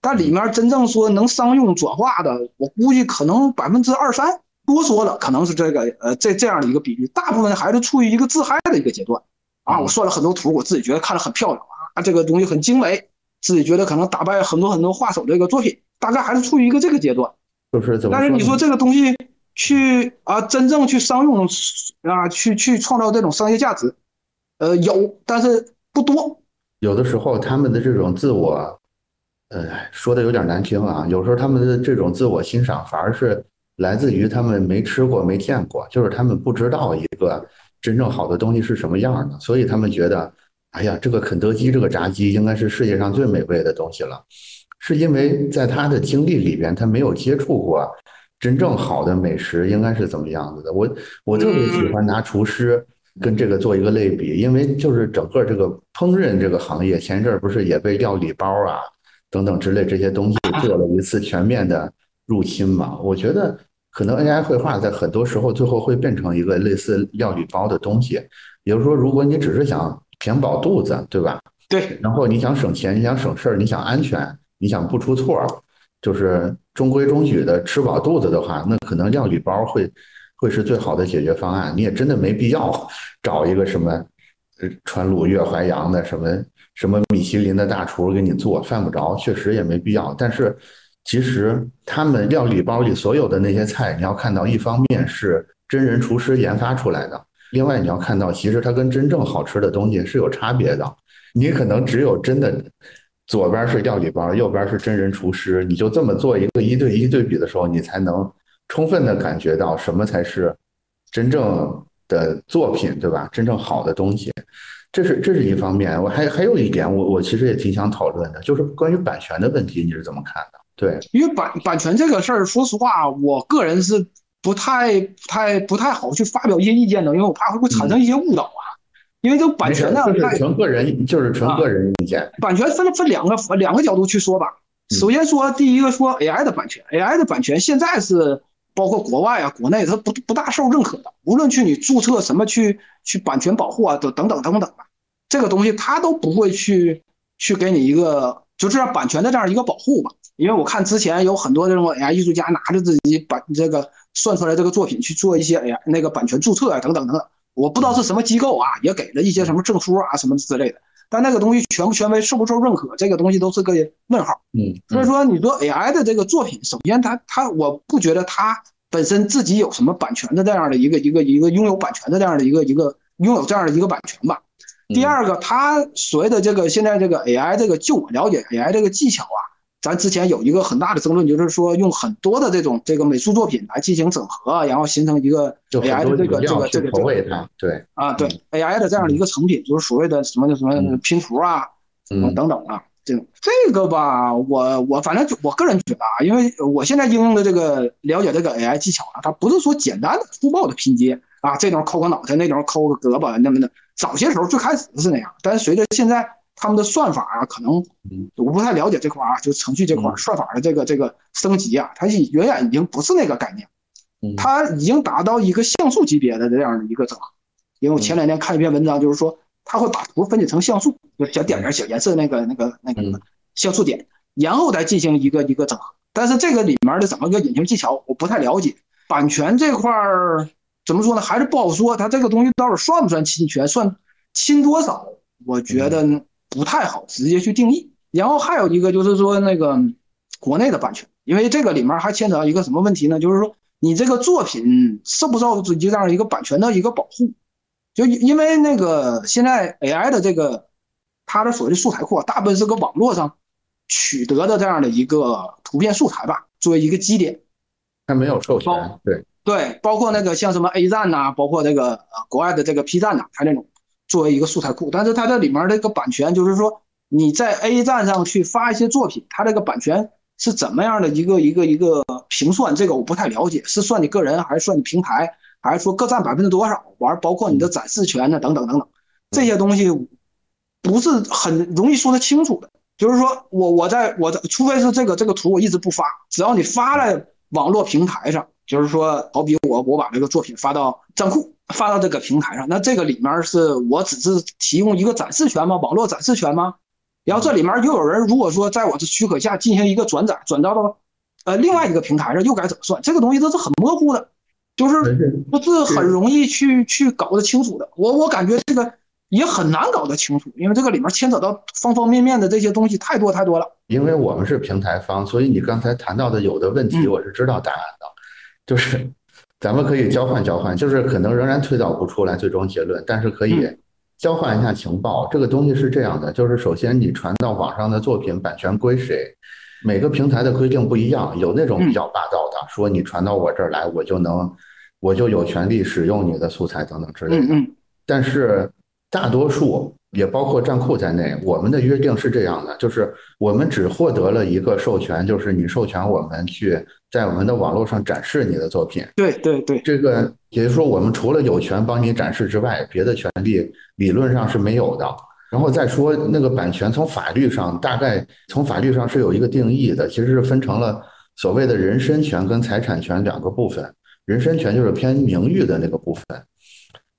但里面真正说能商用转化的，我估计可能百分之二三。多说了，可能是这个呃，这这样的一个比喻，大部分还是处于一个自嗨的一个阶段啊。我算了很多图，我自己觉得看着很漂亮啊，这个东西很精美，自己觉得可能打败很多很多画手这个作品，大概还是处于一个这个阶段。就是怎么？但是你说这个东西去啊，真正去商用啊，去去创造这种商业价值，呃，有，但是不多。有的时候他们的这种自我，呃，说的有点难听啊，有时候他们的这种自我欣赏反而是。来自于他们没吃过、没见过，就是他们不知道一个真正好的东西是什么样的，所以他们觉得，哎呀，这个肯德基这个炸鸡应该是世界上最美味的东西了，是因为在他的经历里边，他没有接触过真正好的美食应该是怎么样子的。我我特别喜欢拿厨师跟这个做一个类比，因为就是整个这个烹饪这个行业，前一阵儿不是也被料理包啊等等之类这些东西做了一次全面的。入侵嘛，我觉得可能 AI 绘画在很多时候最后会变成一个类似料理包的东西。也就是说，如果你只是想填饱肚子，对吧？对。然后你想省钱，你想省事儿，你想安全，你想不出错，就是中规中矩的吃饱肚子的话，那可能料理包会会是最好的解决方案。你也真的没必要 找一个什么呃川鲁粤淮扬的什么什么米其林的大厨给你做，犯不着，确实也没必要。但是。其实他们料理包里所有的那些菜，你要看到，一方面是真人厨师研发出来的，另外你要看到，其实它跟真正好吃的东西是有差别的。你可能只有真的左边是料理包，右边是真人厨师，你就这么做一个一对一对比的时候，你才能充分的感觉到什么才是真正的作品，对吧？真正好的东西，这是这是一方面。我还还有一点，我我其实也挺想讨论的，就是关于版权的问题，你是怎么看的？对，因为版版权这个事儿，说实话，我个人是不太、不太、不太好去发表一些意见的，因为我怕会会产生一些误导啊。因为这个版权呢，就是纯个人，就是纯个人意见。版权分分两个两个角度去说吧。首先说第一个，说 AI 的版权，AI 的版权现在是包括国外啊、国内，它不不大受认可的。无论去你注册什么去去版权保护啊，等等等等等吧，这个东西它都不会去去给你一个就这样版权的这样一个保护吧。因为我看之前有很多这种 AI 艺术家拿着自己版这个算出来这个作品去做一些 AI 那个版权注册啊等等等等，我不知道是什么机构啊，也给了一些什么证书啊什么之类的，但那个东西权不权威、受不受认可，这个东西都是个问号。嗯，所以说你说 AI 的这个作品，首先它它我不觉得它本身自己有什么版权的这样的一个一个一个拥有版权的这样的一个一个拥有这样的一个版权吧。第二个，它所谓的这个现在这个 AI 这个就我了解 AI 这个技巧啊。咱之前有一个很大的争论，就是说用很多的这种这个美术作品来进行整合，然后形成一个 AI 的这个这个这个这个对啊对 AI 的这样的一个成品，就是所谓的什么什么拼图啊，什么等等啊，这种这个吧，我我反正就我个人觉得啊，因为我现在应用的这个了解这个 AI 技巧啊，它不是说简单的粗暴的拼接，啊，这种抠个脑袋，那种抠个胳膊，那么的。早些时候最开始是那样，但是随着现在他们的算法啊，可能我不太了解这块啊，就程序这块算法的这个这个升级啊，它远远已经不是那个概念，它已经达到一个像素级别的这样的一个整合。因为我前两天看一篇文章，就是说它会把图分解成像素，就小点点、小颜色那个那个那个像素点，然后再进行一个一个整合。但是这个里面的怎么个隐形技巧，我不太了解。版权这块儿。怎么说呢？还是不好说。它这个东西到底算不算侵权？算侵多少？我觉得不太好直接去定义。然后还有一个就是说那个国内的版权，因为这个里面还牵扯到一个什么问题呢？就是说你这个作品受不受这样一个版权的一个保护？就因为那个现在 AI 的这个它的所谓的素材库，大部分是个网络上取得的这样的一个图片素材吧，作为一个基点，它没有授权，对。对，包括那个像什么 A 站呐，包括这个呃国外的这个 P 站呐，它那种作为一个素材库，但是它这里面这个版权，就是说你在 A 站上去发一些作品，它这个版权是怎么样的一个一个一个评算？这个我不太了解，是算你个人，还是算你平台，还是说各占百分之多少？完，包括你的展示权呢，等等等等，这些东西不是很容易说得清楚的。就是说我我在我的，除非是这个这个图我一直不发，只要你发了网络平台上。就是说，好比我我把这个作品发到站库，发到这个平台上，那这个里面是我只是提供一个展示权吗？网络展示权吗？然后这里面又有人如果说在我的许可下进行一个转载，转到到呃另外一个平台上，又该怎么算？这个东西都是很模糊的，就是不是很容易去去搞得清楚的。我我感觉这个也很难搞得清楚，因为这个里面牵扯到方方面面的这些东西太多太多了。因为我们是平台方，所以你刚才谈到的有的问题，我是知道答案的。就是，咱们可以交换交换，就是可能仍然推导不出来最终结论，但是可以交换一下情报。这个东西是这样的，就是首先你传到网上的作品版权归谁，每个平台的规定不一样，有那种比较霸道的，说你传到我这儿来，我就能，我就有权利使用你的素材等等之类的。但是大多数。也包括站库在内，我们的约定是这样的，就是我们只获得了一个授权，就是你授权我们去在我们的网络上展示你的作品。对对对，这个也就是说，我们除了有权帮你展示之外，别的权利理论上是没有的。然后再说那个版权，从法律上大概从法律上是有一个定义的，其实是分成了所谓的人身权跟财产权两个部分。人身权就是偏名誉的那个部分。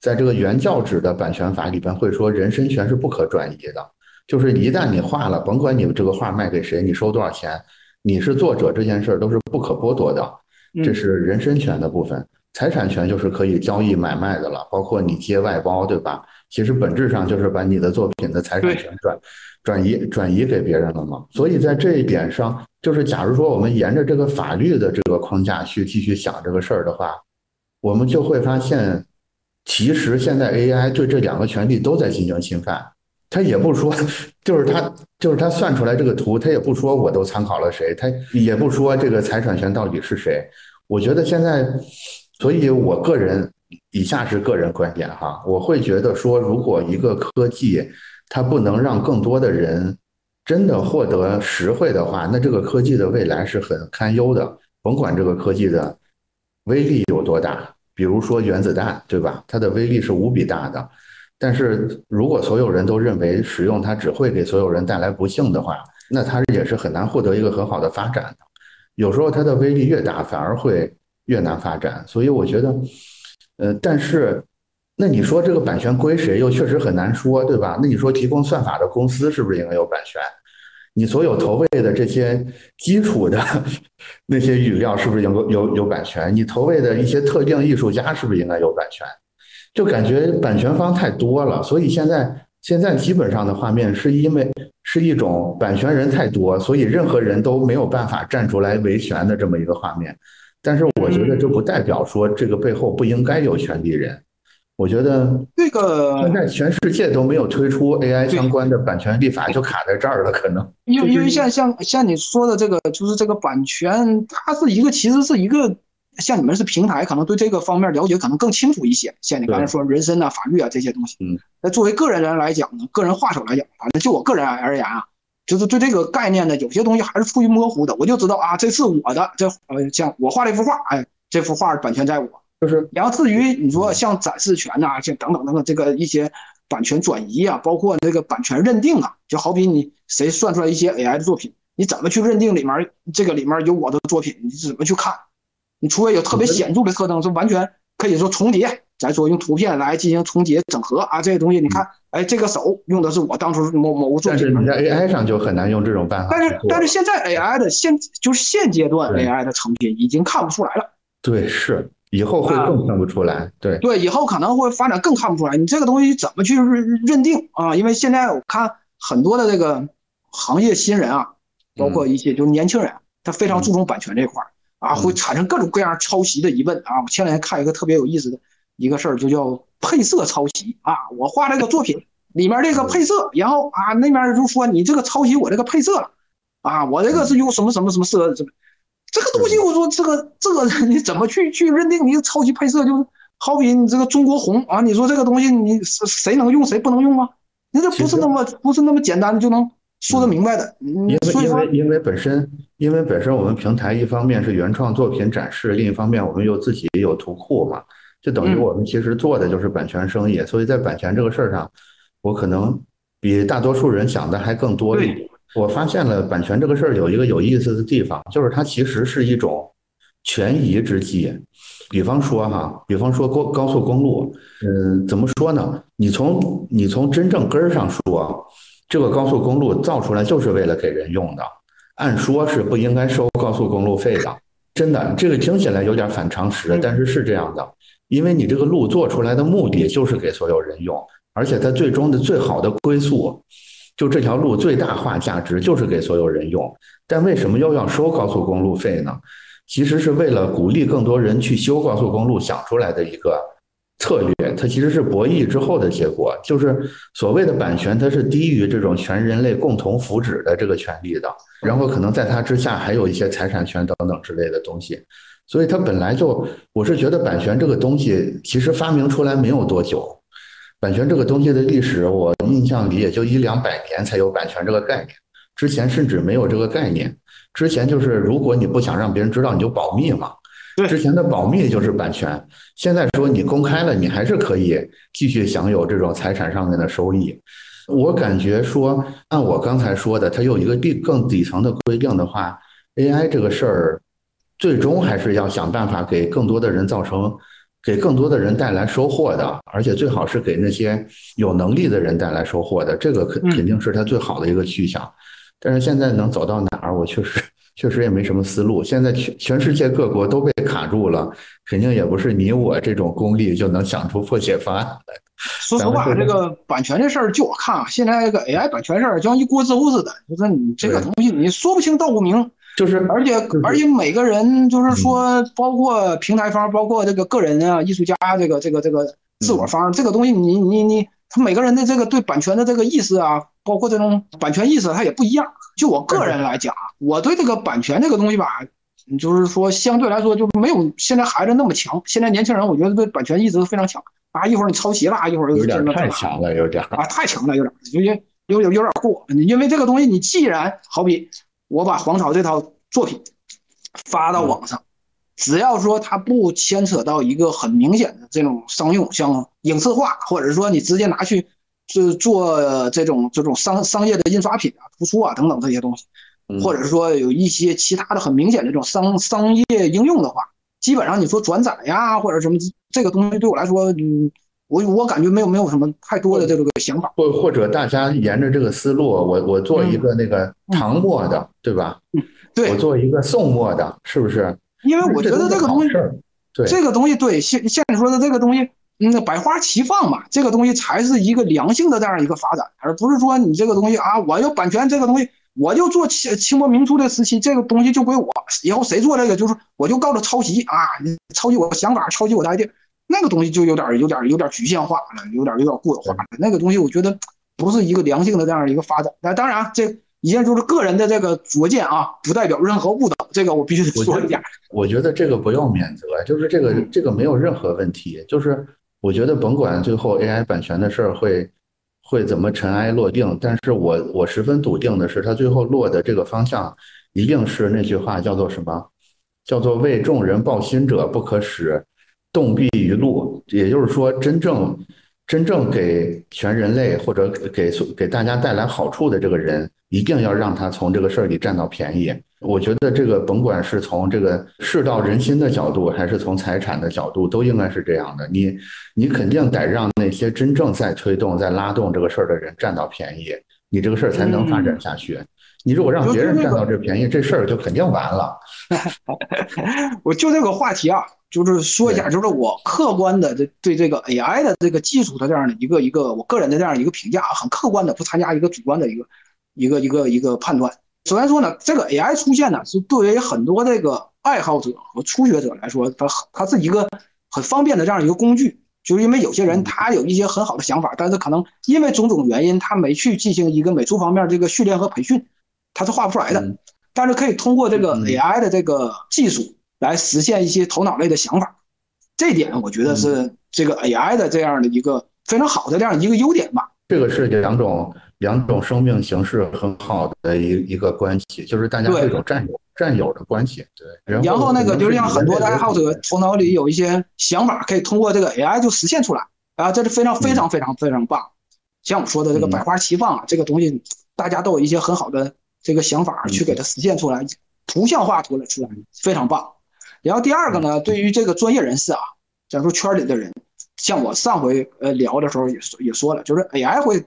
在这个原教旨的版权法里边会说，人身权是不可转移的，就是一旦你画了，甭管你这个画卖给谁，你收多少钱，你是作者这件事儿都是不可剥夺的，这是人身权的部分。财产权就是可以交易买卖的了，包括你接外包，对吧？其实本质上就是把你的作品的财产权转转移转移给别人了嘛。所以在这一点上，就是假如说我们沿着这个法律的这个框架去继续想这个事儿的话，我们就会发现。其实现在 AI 对这两个权利都在进行侵犯，他也不说，就是他就是他算出来这个图，他也不说我都参考了谁，他也不说这个财产权到底是谁。我觉得现在，所以我个人以下是个人观点哈，我会觉得说，如果一个科技它不能让更多的人真的获得实惠的话，那这个科技的未来是很堪忧的，甭管这个科技的威力有多大。比如说原子弹，对吧？它的威力是无比大的，但是如果所有人都认为使用它只会给所有人带来不幸的话，那它也是很难获得一个很好的发展的。有时候它的威力越大，反而会越难发展。所以我觉得，呃，但是那你说这个版权归谁，又确实很难说，对吧？那你说提供算法的公司是不是应该有版权？你所有投喂的这些基础的 那些语料是不是有有有版权？你投喂的一些特定艺术家是不是应该有版权？就感觉版权方太多了，所以现在现在基本上的画面是因为是一种版权人太多，所以任何人都没有办法站出来维权的这么一个画面。但是我觉得这不代表说这个背后不应该有权利人。我觉得这个现在全世界都没有推出 AI 相关的版权立法，就卡在这儿了。可能因为因为像像像你说的这个，就是这个版权，它是一个其实是一个像你们是平台，可能对这个方面了解可能更清楚一些。像你刚才说人身啊、法律啊这些东西。嗯。那作为个人人来讲呢，个人画手来讲，反正就我个人而言啊，就是对这个概念呢，有些东西还是处于模糊的。我就知道啊，这是我的，这呃像我画了一幅画，哎，这幅画版权在我。就是然后至于你说像展示权呐、像等等等等这个一些版权转移啊，包括这个版权认定啊，就好比你谁算出来一些 AI 的作品，你怎么去认定里面这个里面有我的作品？你怎么去看？你除非有特别显著的特征，是完全可以说重叠。咱说用图片来进行重叠整合啊，这些东西你看，哎，这个手用的是我当初某某个作品。但是你在 AI 上就很难用这种办法。但是但是现在 AI 的现就是现阶段 AI 的成品已经看不出来了。对，是以后会更看不出来。对对，以后可能会发展更看不出来。你这个东西怎么去认定啊？因为现在我看很多的这个行业新人啊，包括一些就是年轻人，他非常注重版权这块儿啊，会产生各种各样抄袭的疑问啊。我前两天看一个特别有意思的。一个事儿就叫配色抄袭啊！我画这个作品里面这个配色，然后啊那边就说你这个抄袭我这个配色了啊！我这个是用什么什么什么色什么这个东西？我说这个这个你怎么去去认定你抄袭配色？就是好比你这个中国红啊，你说这个东西你谁能用谁不能用啊？你这不是那么不是那么简单就能说得明白的。因为因为因为本身因为本身我们平台一方面是原创作品展示，另一方面我们又自己有图库嘛。就等于我们其实做的就是版权生意，所以在版权这个事儿上，我可能比大多数人想的还更多一点。我发现了版权这个事儿有一个有意思的地方，就是它其实是一种权宜之计。比方说哈，比方说高高速公路，嗯，怎么说呢？你从你从真正根儿上说，这个高速公路造出来就是为了给人用的，按说是不应该收高速公路费的。真的，这个听起来有点反常识，但是是这样的。因为你这个路做出来的目的就是给所有人用，而且它最终的最好的归宿，就这条路最大化价值就是给所有人用。但为什么又要收高速公路费呢？其实是为了鼓励更多人去修高速公路想出来的一个策略。它其实是博弈之后的结果，就是所谓的版权，它是低于这种全人类共同福祉的这个权利的。然后可能在它之下还有一些财产权等等之类的东西。所以它本来就，我是觉得版权这个东西其实发明出来没有多久，版权这个东西的历史，我印象里也就一两百年才有版权这个概念，之前甚至没有这个概念。之前就是如果你不想让别人知道，你就保密嘛。之前的保密就是版权。现在说你公开了，你还是可以继续享有这种财产上面的收益。我感觉说，按我刚才说的，它有一个更更底层的规定的话，AI 这个事儿。最终还是要想办法给更多的人造成，给更多的人带来收获的，而且最好是给那些有能力的人带来收获的，这个肯肯定是它最好的一个去向。但是现在能走到哪儿，我确实确实也没什么思路。现在全全世界各国都被卡住了，肯定也不是你我这种功力就能想出破解方案来。说实话，这个版权这事儿，就我看啊，现在这个 AI 版权事儿就像一锅粥似的，就是你这个东西你说不清道不明。就是，而且而且每个人就是说，包括平台方，包括这个个人啊，艺术家这个这个这个自我方，这个东西你你你，他每个人的这个对版权的这个意思啊，包括这种版权意识，它也不一样。就我个人来讲，我对这个版权这个东西吧，就是说相对来说就没有现在孩子那么强。现在年轻人我觉得对版权意识非常强啊，一会儿你抄袭了，一会儿有点太强了，有点啊，太强了，有点有点有有有点过。因为这个东西，你既然好比。我把黄草这套作品发到网上，只要说它不牵扯到一个很明显的这种商用，像影视化，或者说你直接拿去就做这种这种商商业的印刷品啊、图书啊等等这些东西，或者是说有一些其他的很明显的这种商商业应用的话，基本上你说转载呀或者什么这个东西对我来说，嗯。我我感觉没有没有什么太多的这个想法，或或者大家沿着这个思路，我我做一个那个唐末的，对吧？嗯，对，我做一个宋末的，是不是？因为我觉得这个东西，对这个东西，对现现在说的这个东西，嗯，百花齐放嘛，这个东西才是一个良性的这样一个发展，而不是说你这个东西啊，我要版权这个东西，我就做清清末明初的时期，这个东西就归我，以后谁做这个就是我就告着抄袭啊，你抄袭我想法，抄袭我的 idea。那个东西就有点、有点、有点局限化了，有点、有点过化了。那个东西我觉得不是一个良性的这样一个发展。那当然，这一件就是个人的这个拙见啊，不代表任何误导。这个我必须得说一下。我觉得这个不用免责，就是这个这个没有任何问题。就是我觉得甭管最后 AI 版权的事儿会会怎么尘埃落定，但是我我十分笃定的是，它最后落的这个方向一定是那句话叫做什么？叫做为众人抱薪者不可使。动必于禄，也就是说，真正真正给全人类或者给给大家带来好处的这个人，一定要让他从这个事儿里占到便宜。我觉得这个甭管是从这个世道人心的角度，还是从财产的角度，都应该是这样的。你你肯定得让那些真正在推动、在拉动这个事儿的人占到便宜，你这个事儿才能发展下去。你如果让别人占到这便宜，这事儿就肯定完了。我就这个话题啊，就是说一下，就是我客观的这对这个 AI 的这个技术的这样的一个一个我个人的这样一个评价，很客观的，不参加一个主观的一个一个一个一个判断。首先说呢，这个 AI 出现呢，是对于很多这个爱好者和初学者来说，它它是一个很方便的这样一个工具。就是因为有些人他有一些很好的想法，但是可能因为种种原因，他没去进行一个美术方面这个训练和培训。他是画不出来的，但是可以通过这个 AI 的这个技术来实现一些头脑类的想法，这点我觉得是这个 AI 的这样的一个非常好的这样一个优点吧。这个是两种两种生命形式很好的一一个关系，就是大家这种战友战友的关系。对，然后那个就是让很多的爱好者头脑里有一些想法，可以通过这个 AI 就实现出来啊，这是非常非常非常非常棒。像我说的这个百花齐放啊，这个东西大家都有一些很好的。这个想法去给它实现出来，图像化出来出来非常棒。然后第二个呢，对于这个专业人士啊，假如说圈里的人，像我上回呃聊的时候也说也说了，就是 AI 会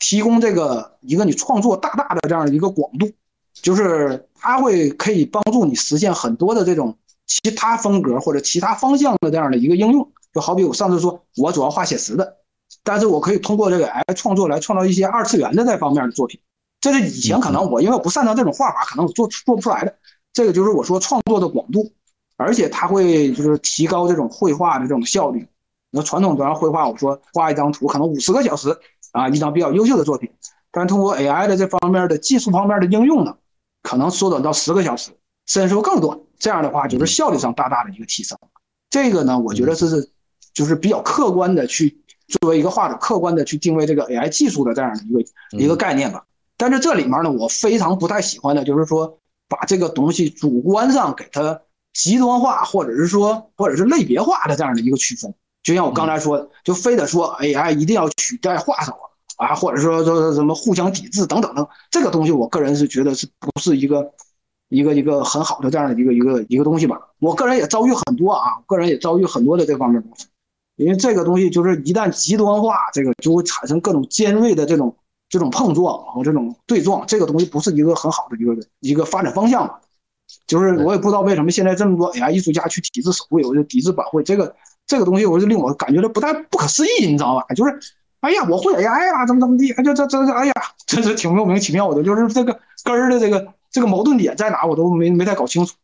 提供这个一个你创作大大的这样的一个广度，就是它会可以帮助你实现很多的这种其他风格或者其他方向的这样的一个应用。就好比我上次说我主要画写实的，但是我可以通过这个 AI 创作来创造一些二次元的这方面的作品。这是以前可能我因为我不擅长这种画法，可能我做做不出来的。这个就是我说创作的广度，而且它会就是提高这种绘画的这种效率。那传统端绘画，我说画一张图可能五十个小时啊，一张比较优秀的作品。但通过 AI 的这方面的技术方面的应用呢，可能缩短到十个小时，甚至说更短。这样的话就是效率上大大的一个提升。这个呢，我觉得这是就是比较客观的去作为一个画者客观的去定位这个 AI 技术的这样的一个一个概念吧。但是这里面呢，我非常不太喜欢的就是说，把这个东西主观上给它极端化，或者是说，或者是类别化的这样的一个区分。就像我刚才说的，就非得说 AI 一定要取代画手啊，或者说说什么互相抵制等等等，这个东西我个人是觉得是不是一个一个一个很好的这样的一个一个一个东西吧？我个人也遭遇很多啊，个人也遭遇很多的这方面东西，因为这个东西就是一旦极端化，这个就会产生各种尖锐的这种。这种碰撞和这种对撞，这个东西不是一个很好的一个一个发展方向吧？就是我也不知道为什么现在这么多 AI 艺术家去抵制手绘，我就抵制版绘，这个这个东西我就令我感觉到不太不可思议，你知道吧？就是哎呀，我会 AI 啊，怎么怎么地，哎，这这这哎呀，真是挺莫名其妙的，就是这个根儿的这个这个矛盾点在哪，我都没没太搞清楚。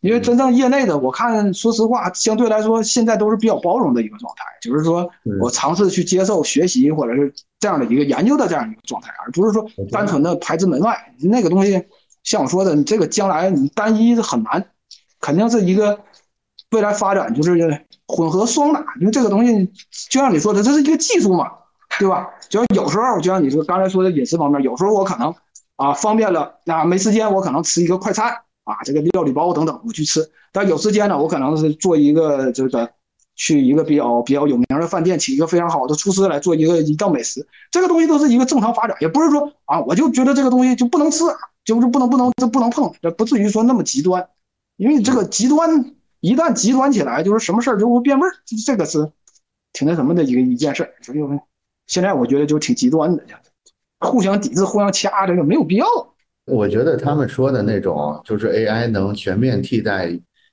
因为真正业内的，我看，说实话，相对来说，现在都是比较包容的一个状态，就是说我尝试去接受、学习，或者是这样的一个研究的这样一个状态，而不是说单纯的排之门外。那个东西，像我说的，你这个将来你单一是很难，肯定是一个未来发展就是混合双打。因为这个东西，就像你说的，这是一个技术嘛，对吧？就像有时候，就像你说刚才说的饮食方面，有时候我可能啊方便了，那没时间，我可能吃一个快餐。啊，这个料理包等等，我去吃。但有时间呢，我可能是做一个这个，去一个比较比较有名的饭店，请一个非常好的厨师来做一个一道美食。这个东西都是一个正常发展，也不是说啊，我就觉得这个东西就不能吃，就是不能不能这不能碰，这不至于说那么极端。因为这个极端一旦极端起来，就是什么事儿就会变味儿，这个是挺那什么的一个一件事儿。所以现在我觉得就挺极端的，互相抵制、互相掐，这个没有必要。我觉得他们说的那种就是 AI 能全面替代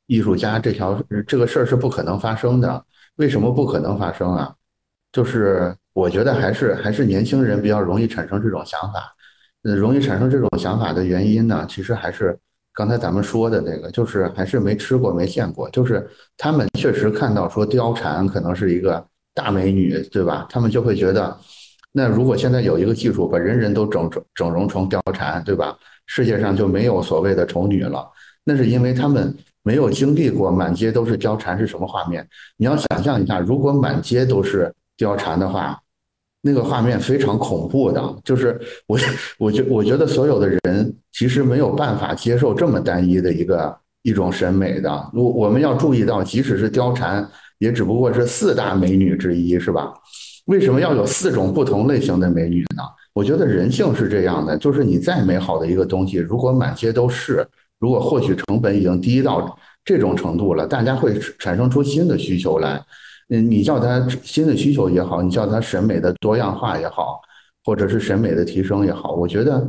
艺术家这条这个事儿是不可能发生的。为什么不可能发生啊？就是我觉得还是还是年轻人比较容易产生这种想法。容易产生这种想法的原因呢，其实还是刚才咱们说的那个，就是还是没吃过没见过。就是他们确实看到说貂蝉可能是一个大美女，对吧？他们就会觉得。那如果现在有一个技术把人人都整整整容成貂蝉，对吧？世界上就没有所谓的丑女了。那是因为他们没有经历过满街都是貂蝉是什么画面。你要想象一下，如果满街都是貂蝉的话，那个画面非常恐怖的。就是我，我觉我觉得所有的人其实没有办法接受这么单一的一个一种审美的。我我们要注意到，即使是貂蝉也只不过是四大美女之一，是吧？为什么要有四种不同类型的美女呢？我觉得人性是这样的，就是你再美好的一个东西，如果满街都是，如果获取成本已经低到这种程度了，大家会产生出新的需求来。嗯，你叫它新的需求也好，你叫它审美的多样化也好，或者是审美的提升也好，我觉得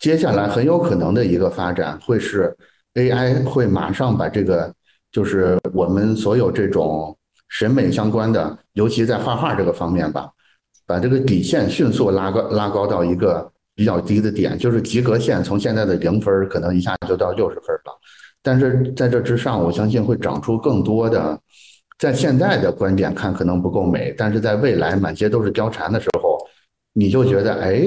接下来很有可能的一个发展会是 AI 会马上把这个，就是我们所有这种审美相关的，尤其在画画这个方面吧。把这个底线迅速拉高，拉高到一个比较低的点，就是及格线从现在的零分可能一下就到六十分了。但是在这之上，我相信会长出更多的，在现在的观点看可能不够美，但是在未来满街都是貂蝉的时候，你就觉得，哎，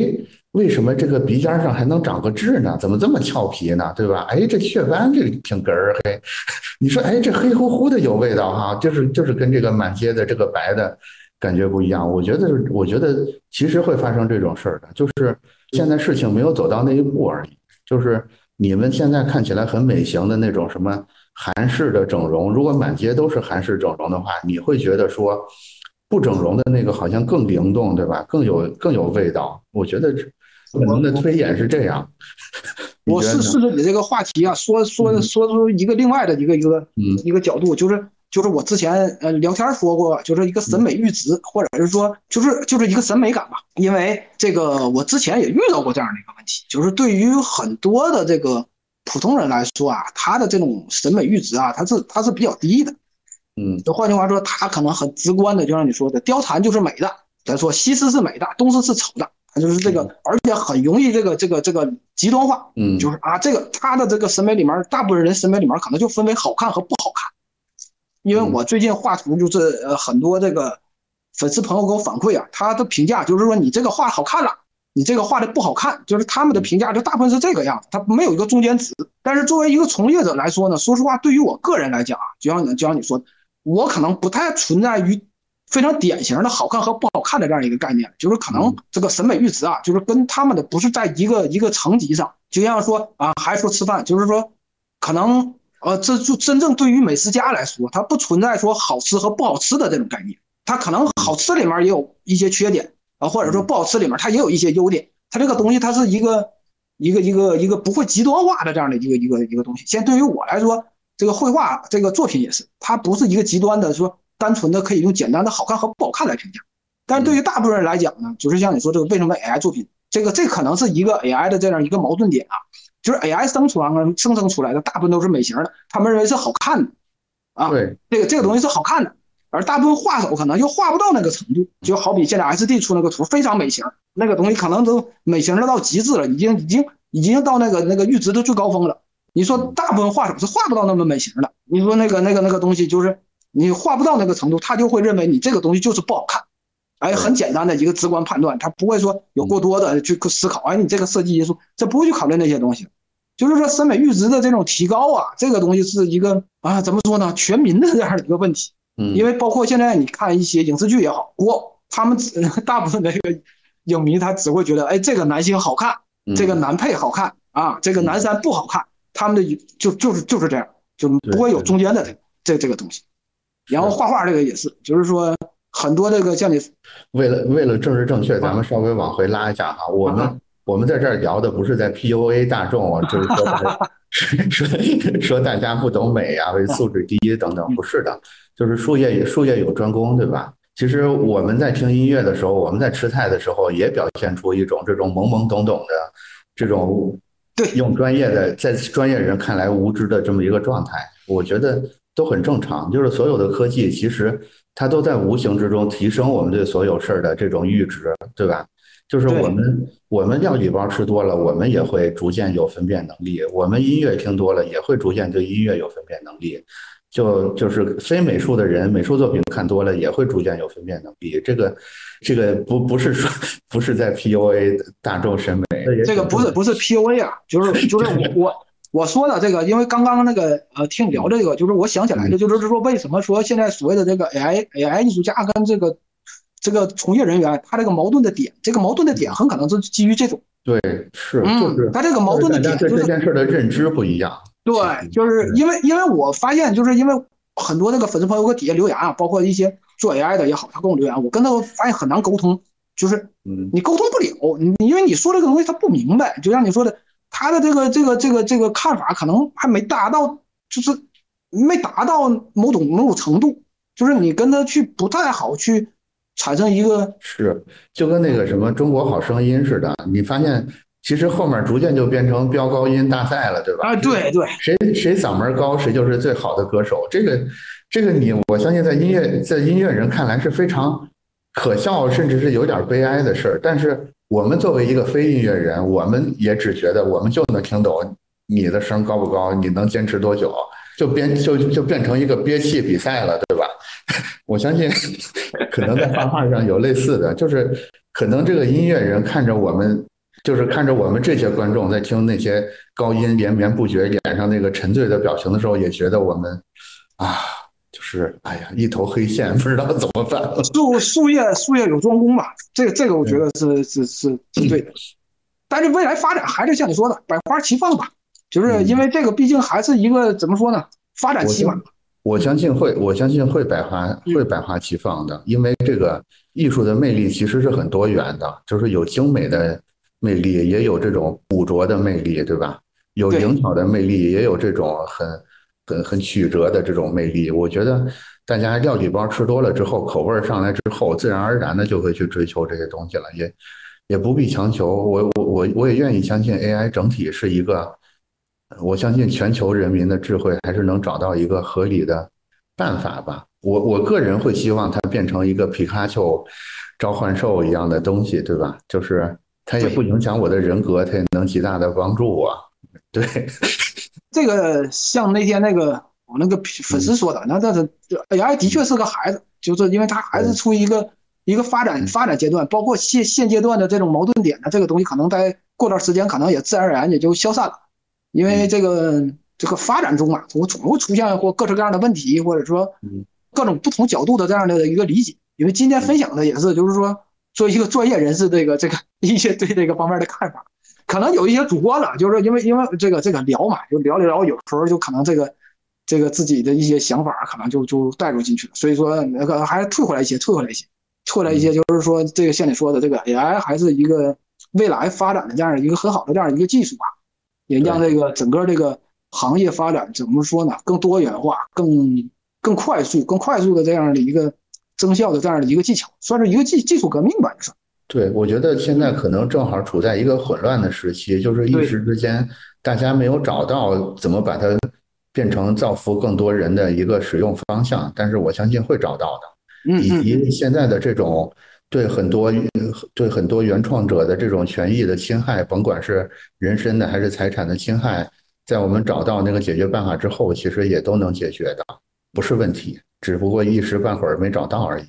为什么这个鼻尖上还能长个痣呢？怎么这么俏皮呢？对吧？哎，这雀斑这挺哏儿嘿，你说，哎，这黑乎乎的有味道哈，就是就是跟这个满街的这个白的。感觉不一样，我觉得是，我觉得其实会发生这种事儿的，就是现在事情没有走到那一步而已。就是你们现在看起来很美型的那种什么韩式的整容，如果满街都是韩式整容的话，你会觉得说不整容的那个好像更灵动，对吧？更有更有味道。我觉得可能的推演是这样。我是试着你这个话题啊，说说说出一个另外的一个一个一个角度，就是。就是我之前呃聊天说过，就是一个审美阈值，或者是说就是就是一个审美感吧。因为这个我之前也遇到过这样的一个问题，就是对于很多的这个普通人来说啊，他的这种审美阈值啊，他是他是比较低的。嗯，就换句话说，他可能很直观的就像你说的，貂蝉就是美的，咱说西施是美的，东施是丑的，他就是这个，而且很容易这个这个这个极端化。嗯，就是啊，这个他的这个审美里面，大部分人审美里面可能就分为好看和不好看。因为我最近画图，就是呃很多这个粉丝朋友给我反馈啊，他的评价就是说你这个画好看了，你这个画的不好看，就是他们的评价就大部分是这个样子，它没有一个中间值。但是作为一个从业者来说呢，说实话，对于我个人来讲啊，就像你就像你说，我可能不太存在于非常典型的好看和不好看的这样一个概念，就是可能这个审美阈值啊，就是跟他们的不是在一个一个层级上。就像说啊，还说吃饭，就是说可能。呃，这就真正对于美食家来说，它不存在说好吃和不好吃的这种概念，它可能好吃里面也有一些缺点啊，或者说不好吃里面它也有一些优点，它这个东西它是一个一个一个一个不会极端化的这样的一个一个一个东西。现在对于我来说，这个绘画这个作品也是，它不是一个极端的说单纯的可以用简单的好看和不好看来评价。但是对于大部分人来讲呢，就是像你说这个为什么 AI 作品，这个这可能是一个 AI 的这样一个矛盾点啊。就是 AI 生成生成出来的大部分都是美型的，他们认为是好看的，啊，对，这个这个东西是好看的，而大部分画手可能又画不到那个程度，就好比现在 SD 出那个图非常美型，那个东西可能都美型的到极致了，已经已经已经到那个那个阈值的最高峰了。你说大部分画手是画不到那么美型的，你说那个那个那个东西就是你画不到那个程度，他就会认为你这个东西就是不好看。哎，很简单的一个直观判断，他不会说有过多的去思考。哎，你这个设计因素，这不会去考虑那些东西。就是说，审美阈值的这种提高啊，这个东西是一个啊，怎么说呢？全民的这样的一个问题。嗯，因为包括现在你看一些影视剧也好，我他们只 大部分的这个影迷他只会觉得，哎，这个男星好看，这个男配好看啊，这个男三不好看，他们的就就是就是这样，就不会有中间的这这个东西。然后画画这个也是，就是说很多这个像你，为了为了政治正确，咱们稍微往回拉一下哈，我们。我们在这儿聊的不是在 PUA 大众，就是说 说说大家不懂美啊，为素质低等等，不是的，就是术业术业有专攻，对吧？其实我们在听音乐的时候，我们在吃菜的时候，也表现出一种这种懵懵懂懂的这种，对，用专业的在专业人看来无知的这么一个状态，我觉得都很正常。就是所有的科技，其实它都在无形之中提升我们对所有事儿的这种阈值，对吧？就是我们，我们料理包吃多了，我们也会逐渐有分辨能力；我们音乐听多了，也会逐渐对音乐有分辨能力。就就是非美术的人，美术作品看多了，也会逐渐有分辨能力。这个，这个不不是说不是在 PUA 大众审美，这个不是不是 PUA 啊，就是就是我 我我说的这个，因为刚刚那个呃听你聊这个，就是我想起来的，就是说为什么说现在所谓的这个 AI AI 艺术家跟这个。这个从业人员，他这个矛盾的点，这个矛盾的点很可能是基于这种，对，是，就是他这个矛盾的点，就是这件事的认知不一样。对，就是因为，因为我发现，就是因为很多那个粉丝朋友搁底下留言啊，包括一些做 AI 的也好，他跟我留言，我跟他发现很难沟通，就是你沟通不了，你因为你说这个东西他不明白，就像你说的，他的这个这个这个这个看法可能还没达到，就是没达到某种某种程度，就是你跟他去不太好去产生一个是，就跟那个什么中国好声音似的，你发现。其实后面逐渐就变成飙高音大赛了，对吧？啊，对对，谁谁嗓门高，谁就是最好的歌手。这个，这个你我相信在音乐在音乐人看来是非常可笑，甚至是有点悲哀的事儿。但是我们作为一个非音乐人，我们也只觉得我们就能听懂你的声高不高，你能坚持多久，就变就就变成一个憋气比赛了，对吧？我相信可能在画画上有类似的，就是可能这个音乐人看着我们。就是看着我们这些观众在听那些高音连绵不绝、脸上那个沉醉的表情的时候，也觉得我们啊，就是哎呀，一头黑线，不知道怎么办。术术业术业有专攻吧，这个这个我觉得是是是是对的。但是未来发展还是像你说的百花齐放吧，就是因为这个毕竟还是一个怎么说呢，发展期嘛。我相信会，我相信会百花会百花齐放的，因为这个艺术的魅力其实是很多元的，就是有精美的。魅力也有这种捕捉的魅力，对吧？有灵巧的魅力，也有这种很很很曲折的这种魅力。我觉得大家料理包吃多了之后，口味上来之后，自然而然的就会去追求这些东西了，也也不必强求。我我我我也愿意相信 AI 整体是一个，我相信全球人民的智慧还是能找到一个合理的办法吧。我我个人会希望它变成一个皮卡丘召唤兽一样的东西，对吧？就是。它也不影响我的人格，它也能极大的帮助我。对，这个像那天那个我那个粉丝说的，那这是 AI 的确是个孩子，就是因为他还是处于一个一个发展发展阶段，包括现现阶段的这种矛盾点呢，这个东西可能在过段时间可能也自然而然也就消散了，因为这个这个发展中嘛，总总会出现或各式各样的问题，或者说各种不同角度的这样的一个理解。因为今天分享的也是，就是说。作为一个专业人士，这个这个一些对这个方面的看法，可能有一些主观了，就是因为因为这个这个聊嘛，就聊一聊，有时候就可能这个这个自己的一些想法，可能就就带入进去了。所以说那个还是退回来一些，退回来一些，退回来一些，就是说这个像你说的，这个 AI 还是一个未来发展的这样一个很好的这样一个技术吧，也让这个整个这个行业发展怎么说呢？更多元化，更更快速，更快速的这样的一个。增效的这样的一个技巧，算是一个技技术革命吧，是。对，我觉得现在可能正好处在一个混乱的时期，就是一时之间大家没有找到怎么把它变成造福更多人的一个使用方向，但是我相信会找到的。嗯以及现在的这种对很多对很多原创者的这种权益的侵害，甭管是人身的还是财产的侵害，在我们找到那个解决办法之后，其实也都能解决的，不是问题。只不过一时半会儿没找到而已。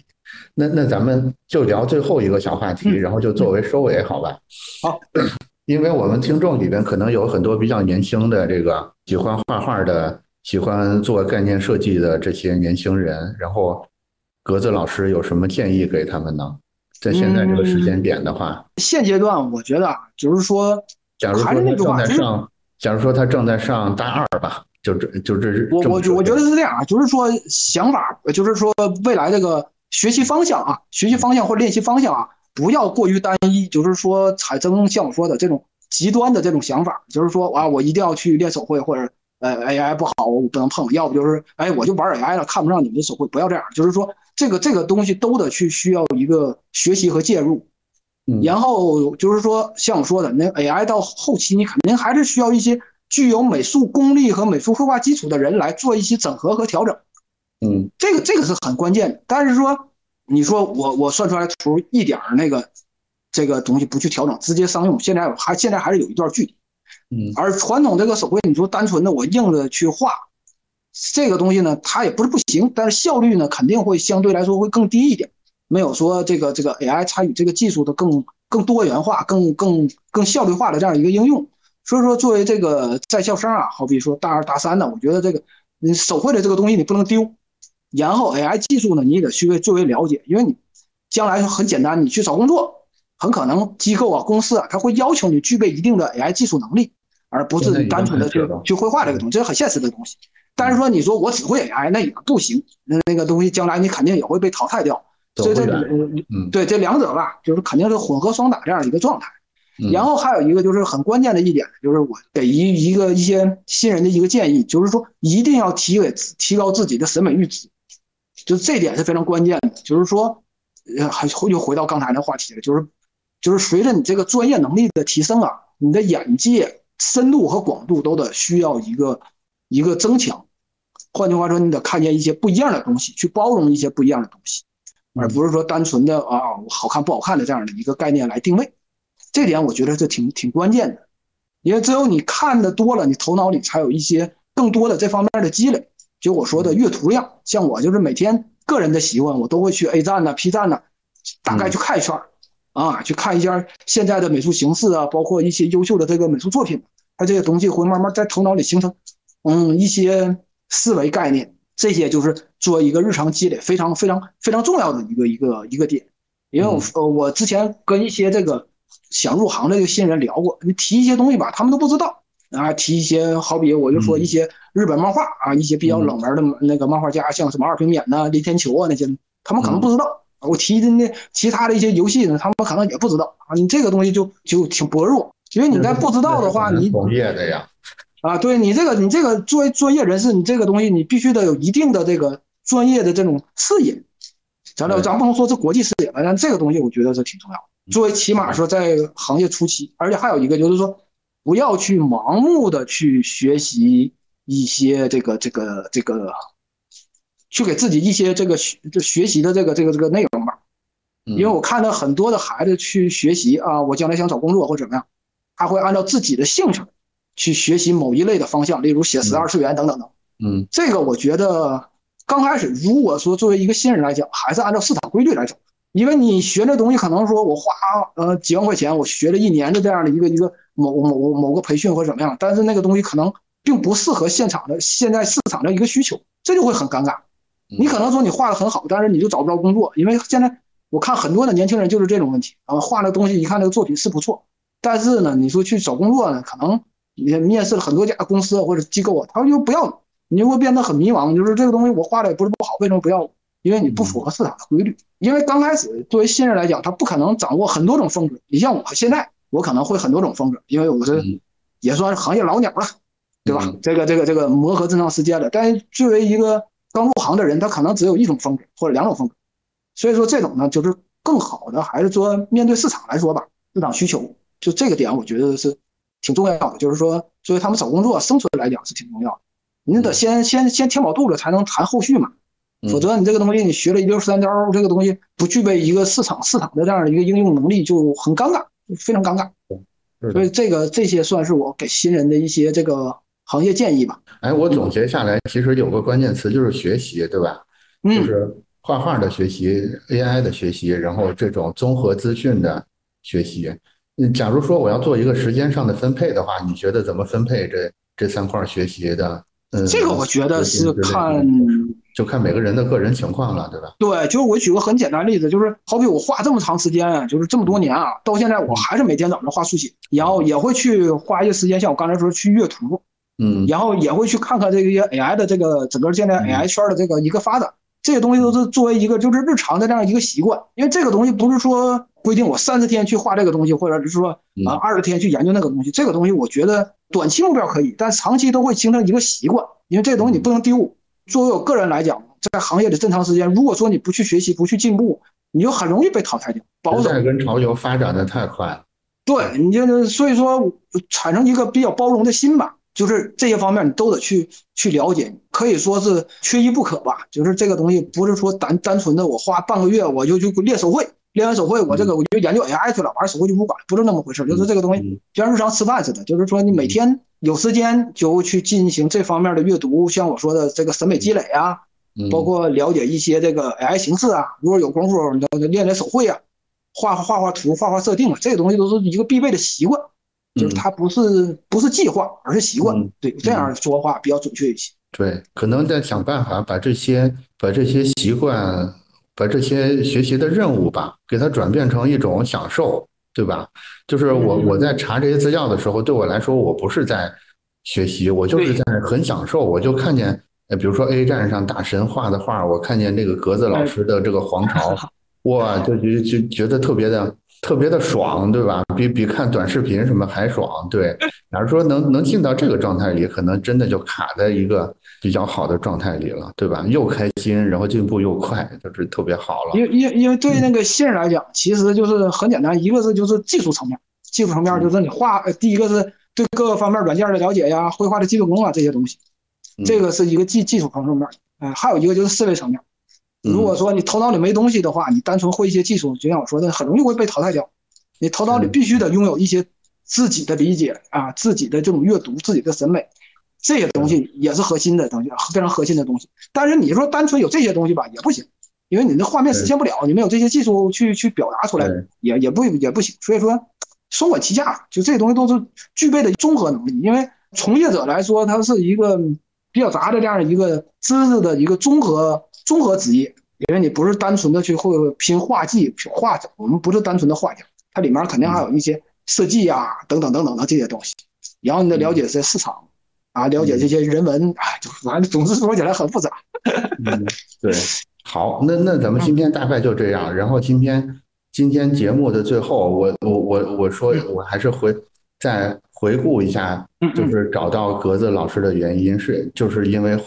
那那咱们就聊最后一个小话题，然后就作为收尾，好吧？好，因为我们听众里边可能有很多比较年轻的，这个喜欢画画的、喜欢做概念设计的这些年轻人。然后，格子老师有什么建议给他们呢？在现在这个时间点的话，现阶段我觉得啊，就是说，假如说他正在上，假如说他正在上大二吧。就这，就这是我我我觉得是这样啊，就是说想法，就是说未来这个学习方向啊，学习方向或练习方向啊，不要过于单一，就是说产生像我说的这种极端的这种想法，就是说啊，我一定要去练手绘，或者呃 AI 不好，我不能碰，要不就是哎我就玩 AI 了，看不上你们的手绘，不要这样，就是说这个这个东西都得去需要一个学习和介入，然后就是说像我说的，那 AI 到后期你肯定还是需要一些。具有美术功力和美术绘画基础的人来做一些整合和调整，嗯，这个这个是很关键的。但是说，你说我我算出来图一点儿那个这个东西不去调整，直接商用，现在还现在还是有一段距离，嗯。而传统这个手绘，你说单纯的我硬着去画，这个东西呢，它也不是不行，但是效率呢肯定会相对来说会更低一点，没有说这个这个 AI 参与这个技术的更更多元化、更更更效率化的这样一个应用。所以说，作为这个在校生啊，好比说大二大三的，我觉得这个你手绘的这个东西你不能丢，然后 AI 技术呢，你也得去作为了解，因为你将来很简单，你去找工作，很可能机构啊、公司啊，他会要求你具备一定的 AI 技术能力，而不是单纯的去去绘画这个东西，这是很现实的东西。但是说你说我只会 AI 那也不行，那那个东西将来你肯定也会被淘汰掉。所以这嗯，对这两者吧，就是肯定是混合双打这样一个状态。然后还有一个就是很关键的一点，就是我给一一个一些新人的一个建议，就是说一定要提给提高自己的审美阈值，就这点是非常关键的。就是说，呃，还又回到刚才那话题了，就是就是随着你这个专业能力的提升啊，你的眼界深度和广度都得需要一个一个增强。换句话说，你得看见一些不一样的东西，去包容一些不一样的东西，而不是说单纯的啊好看不好看的这样的一个概念来定位。这点我觉得是挺挺关键的，因为只有你看的多了，你头脑里才有一些更多的这方面的积累。就我说的阅读量，像我就是每天个人的习惯，我都会去 A 站呐、P 站呐，大概去看一圈啊，去看一下现在的美术形式啊，包括一些优秀的这个美术作品，它这些东西会慢慢在头脑里形成，嗯，一些思维概念，这些就是做一个日常积累非常非常非常重要的一个一个一个点。因为我呃，我之前跟一些这个。想入行的这个新人聊过，你提一些东西吧，他们都不知道啊。提一些，好比我就说一些日本漫画啊，一些比较冷门的那个漫画家，像什么二平免呐、林天球啊那些，他们可能不知道。我提的那其他的一些游戏呢，他们可能也不知道啊。你这个东西就就挺薄弱，因为你在不知道的话，你专业的呀啊，对你这个你这个作为专业人士，你这个东西你必须得有一定的这个专业的这种视野。咱俩咱不能说是国际视野吧，但这个东西我觉得是挺重要。作为起码说在行业初期，而且还有一个就是说，不要去盲目的去学习一些这个这个这个，去给自己一些这个学这学习的这个这个这个内容吧。因为我看到很多的孩子去学习啊，我将来想找工作或怎么样，他会按照自己的兴趣去学习某一类的方向，例如写实、二次元等等等。嗯，这个我觉得刚开始如果说作为一个新人来讲，还是按照市场规律来走。因为你学这东西，可能说我花呃几万块钱，我学了一年的这样的一个一个某某某个培训或者怎么样，但是那个东西可能并不适合现场的现在市场的一个需求，这就会很尴尬。你可能说你画的很好，但是你就找不着工作，因为现在我看很多的年轻人就是这种问题啊，画的东西一看这个作品是不错，但是呢，你说去找工作呢，可能你面试了很多家公司或者机构啊，他就不要你，你会变得很迷茫，就是这个东西我画的也不是不好，为什么不要我？因为你不符合市场的规律，因为刚开始作为新人来讲，他不可能掌握很多种风格。你像我现在，我可能会很多种风格，因为我是也算是行业老鸟了，对吧？这个这个这个磨合这么长时间了。但是作为一个刚入行的人，他可能只有一种风格或者两种风格。所以说这种呢，就是更好的还是说面对市场来说吧，市场需求就这个点，我觉得是挺重要的。就是说作为他们找工作生存来讲是挺重要的，你得先先先填饱肚子，才能谈后续嘛。否则你这个东西你学了一溜三招，这个东西不具备一个市场市场的这样的一个应用能力，就很尴尬，非常尴尬。所以这个这些算是我给新人的一些这个行业建议吧。哎，我总结下来，其实有个关键词就是学习，对吧？就是画画的学习，AI 的学习，然后这种综合资讯的学习。嗯，假如说我要做一个时间上的分配的话，你觉得怎么分配这这三块学习的？嗯，这个我觉得是看。就看每个人的个人情况了，对吧？对，就是我举个很简单例子，就是好比我画这么长时间，就是这么多年啊，到现在我还是每天早上画速写，然后也会去花一些时间，像我刚才说去阅图，嗯，然后也会去看看这些 AI 的这个整个现在 AI 圈的这个一个发展，这些东西都是作为一个就是日常的这样一个习惯，因为这个东西不是说规定我三十天去画这个东西，或者是说啊二十天去研究那个东西，这个东西我觉得短期目标可以，但长期都会形成一个习惯，因为这个东西你不能丢。作为我个人来讲，在行业的这么长时间，如果说你不去学习、不去进步，你就很容易被淘汰掉。保守跟潮流发展的太快了，对你就是所以说产生一个比较包容的心吧，就是这些方面你都得去去了解，可以说是缺一不可吧。就是这个东西不是说单单纯的我花半个月我就去练手绘，练完手绘我这个我就研究 AI 去了，玩手绘就不管，不是那么回事。就是这个东西就像日常吃饭似的，就是说你每天。有时间就去进行这方面的阅读，像我说的这个审美积累啊，包括了解一些这个 AI 形式啊。如果有功夫，你练练手绘啊，画画画图、画画设定啊，这个东西都是一个必备的习惯。就是它不是不是计划，而是习惯。对，这样说话比较准确一些。对，可能在想办法把这些把这些习惯，把这些学习的任务吧，给它转变成一种享受。对吧？就是我我在查这些资料的时候，对我来说，我不是在学习，我就是在很享受，我就看见，呃，比如说 A 站上大神画的画，我看见这个格子老师的这个黄巢，哇，就就就觉得特别的。特别的爽，对吧？比比看短视频什么还爽。对，假如说能能进到这个状态里，可能真的就卡在一个比较好的状态里了，对吧？又开心，然后进步又快，就是特别好了。因因因为对那个新人来讲，其实就是很简单，一个是就是技术层面，技术层面就是你画，第一个是对各个方面软件的了解呀，绘画的基本功啊这些东西，这个是一个技技术层面。哎，还有一个就是思维层面。如果说你头脑里没东西的话，你单纯会一些技术，就像我说的，很容易会被淘汰掉。你头脑里必须得拥有一些自己的理解啊，自己的这种阅读，自己的审美，这些东西也是核心的东西，非常核心的东西。但是你说单纯有这些东西吧，也不行，因为你那画面实现不了，你没有这些技术去去表达出来，也也不也不行。所以说，双管齐下，就这些东西都是具备的综合能力。因为从业者来说，他是一个比较杂的这样一个知识的一个综合。综合职业，因为你不是单纯的去会拼画技、画，我们不是单纯的画家，它里面肯定还有一些设计呀，等等等等的这些东西。然后你得了解这些市场，啊，了解这些人文，哎，就反正总之说起来很复杂。嗯，对，好，那那咱们今天大概就这样。然后今天今天节目的最后，我我我我说我还是回再回顾一下，就是找到格子老师的原因是，就是因为。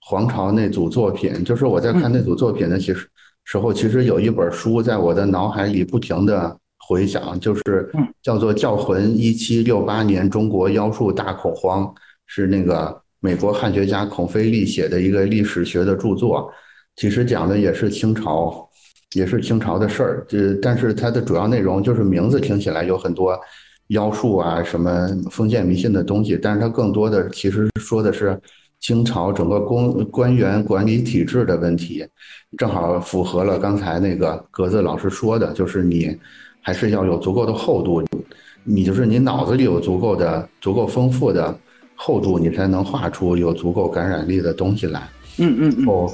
皇朝那组作品，就是我在看那组作品的其实时候，其实有一本书在我的脑海里不停的回想，就是叫做《教魂：一七六八年中国妖术大恐慌》，是那个美国汉学家孔飞利写的一个历史学的著作。其实讲的也是清朝，也是清朝的事儿。这但是它的主要内容就是名字听起来有很多妖术啊，什么封建迷信的东西，但是它更多的其实说的是。清朝整个公官员管理体制的问题，正好符合了刚才那个格子老师说的，就是你还是要有足够的厚度，你就是你脑子里有足够的、足够丰富的厚度，你才能画出有足够感染力的东西来。嗯嗯。哦，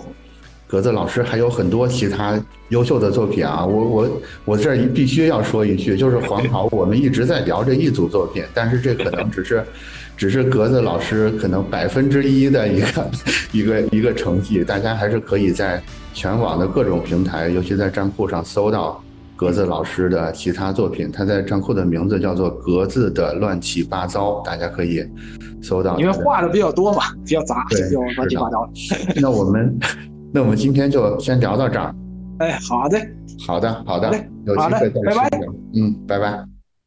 格子老师还有很多其他优秀的作品啊，我我我这必须要说一句，就是黄桃，我们一直在聊这一组作品，但是这可能只是。只是格子老师可能百分之一的一个 一个一个成绩，大家还是可以在全网的各种平台，尤其在站酷上搜到格子老师的其他作品。他在站库的名字叫做“格子的乱七八糟”，大家可以搜到。因为画的比较多嘛，比较杂，比较乱七八糟。那我们那我们今天就先聊到这儿。哎，好的，好的，好的，好的，拜拜。嗯，拜拜。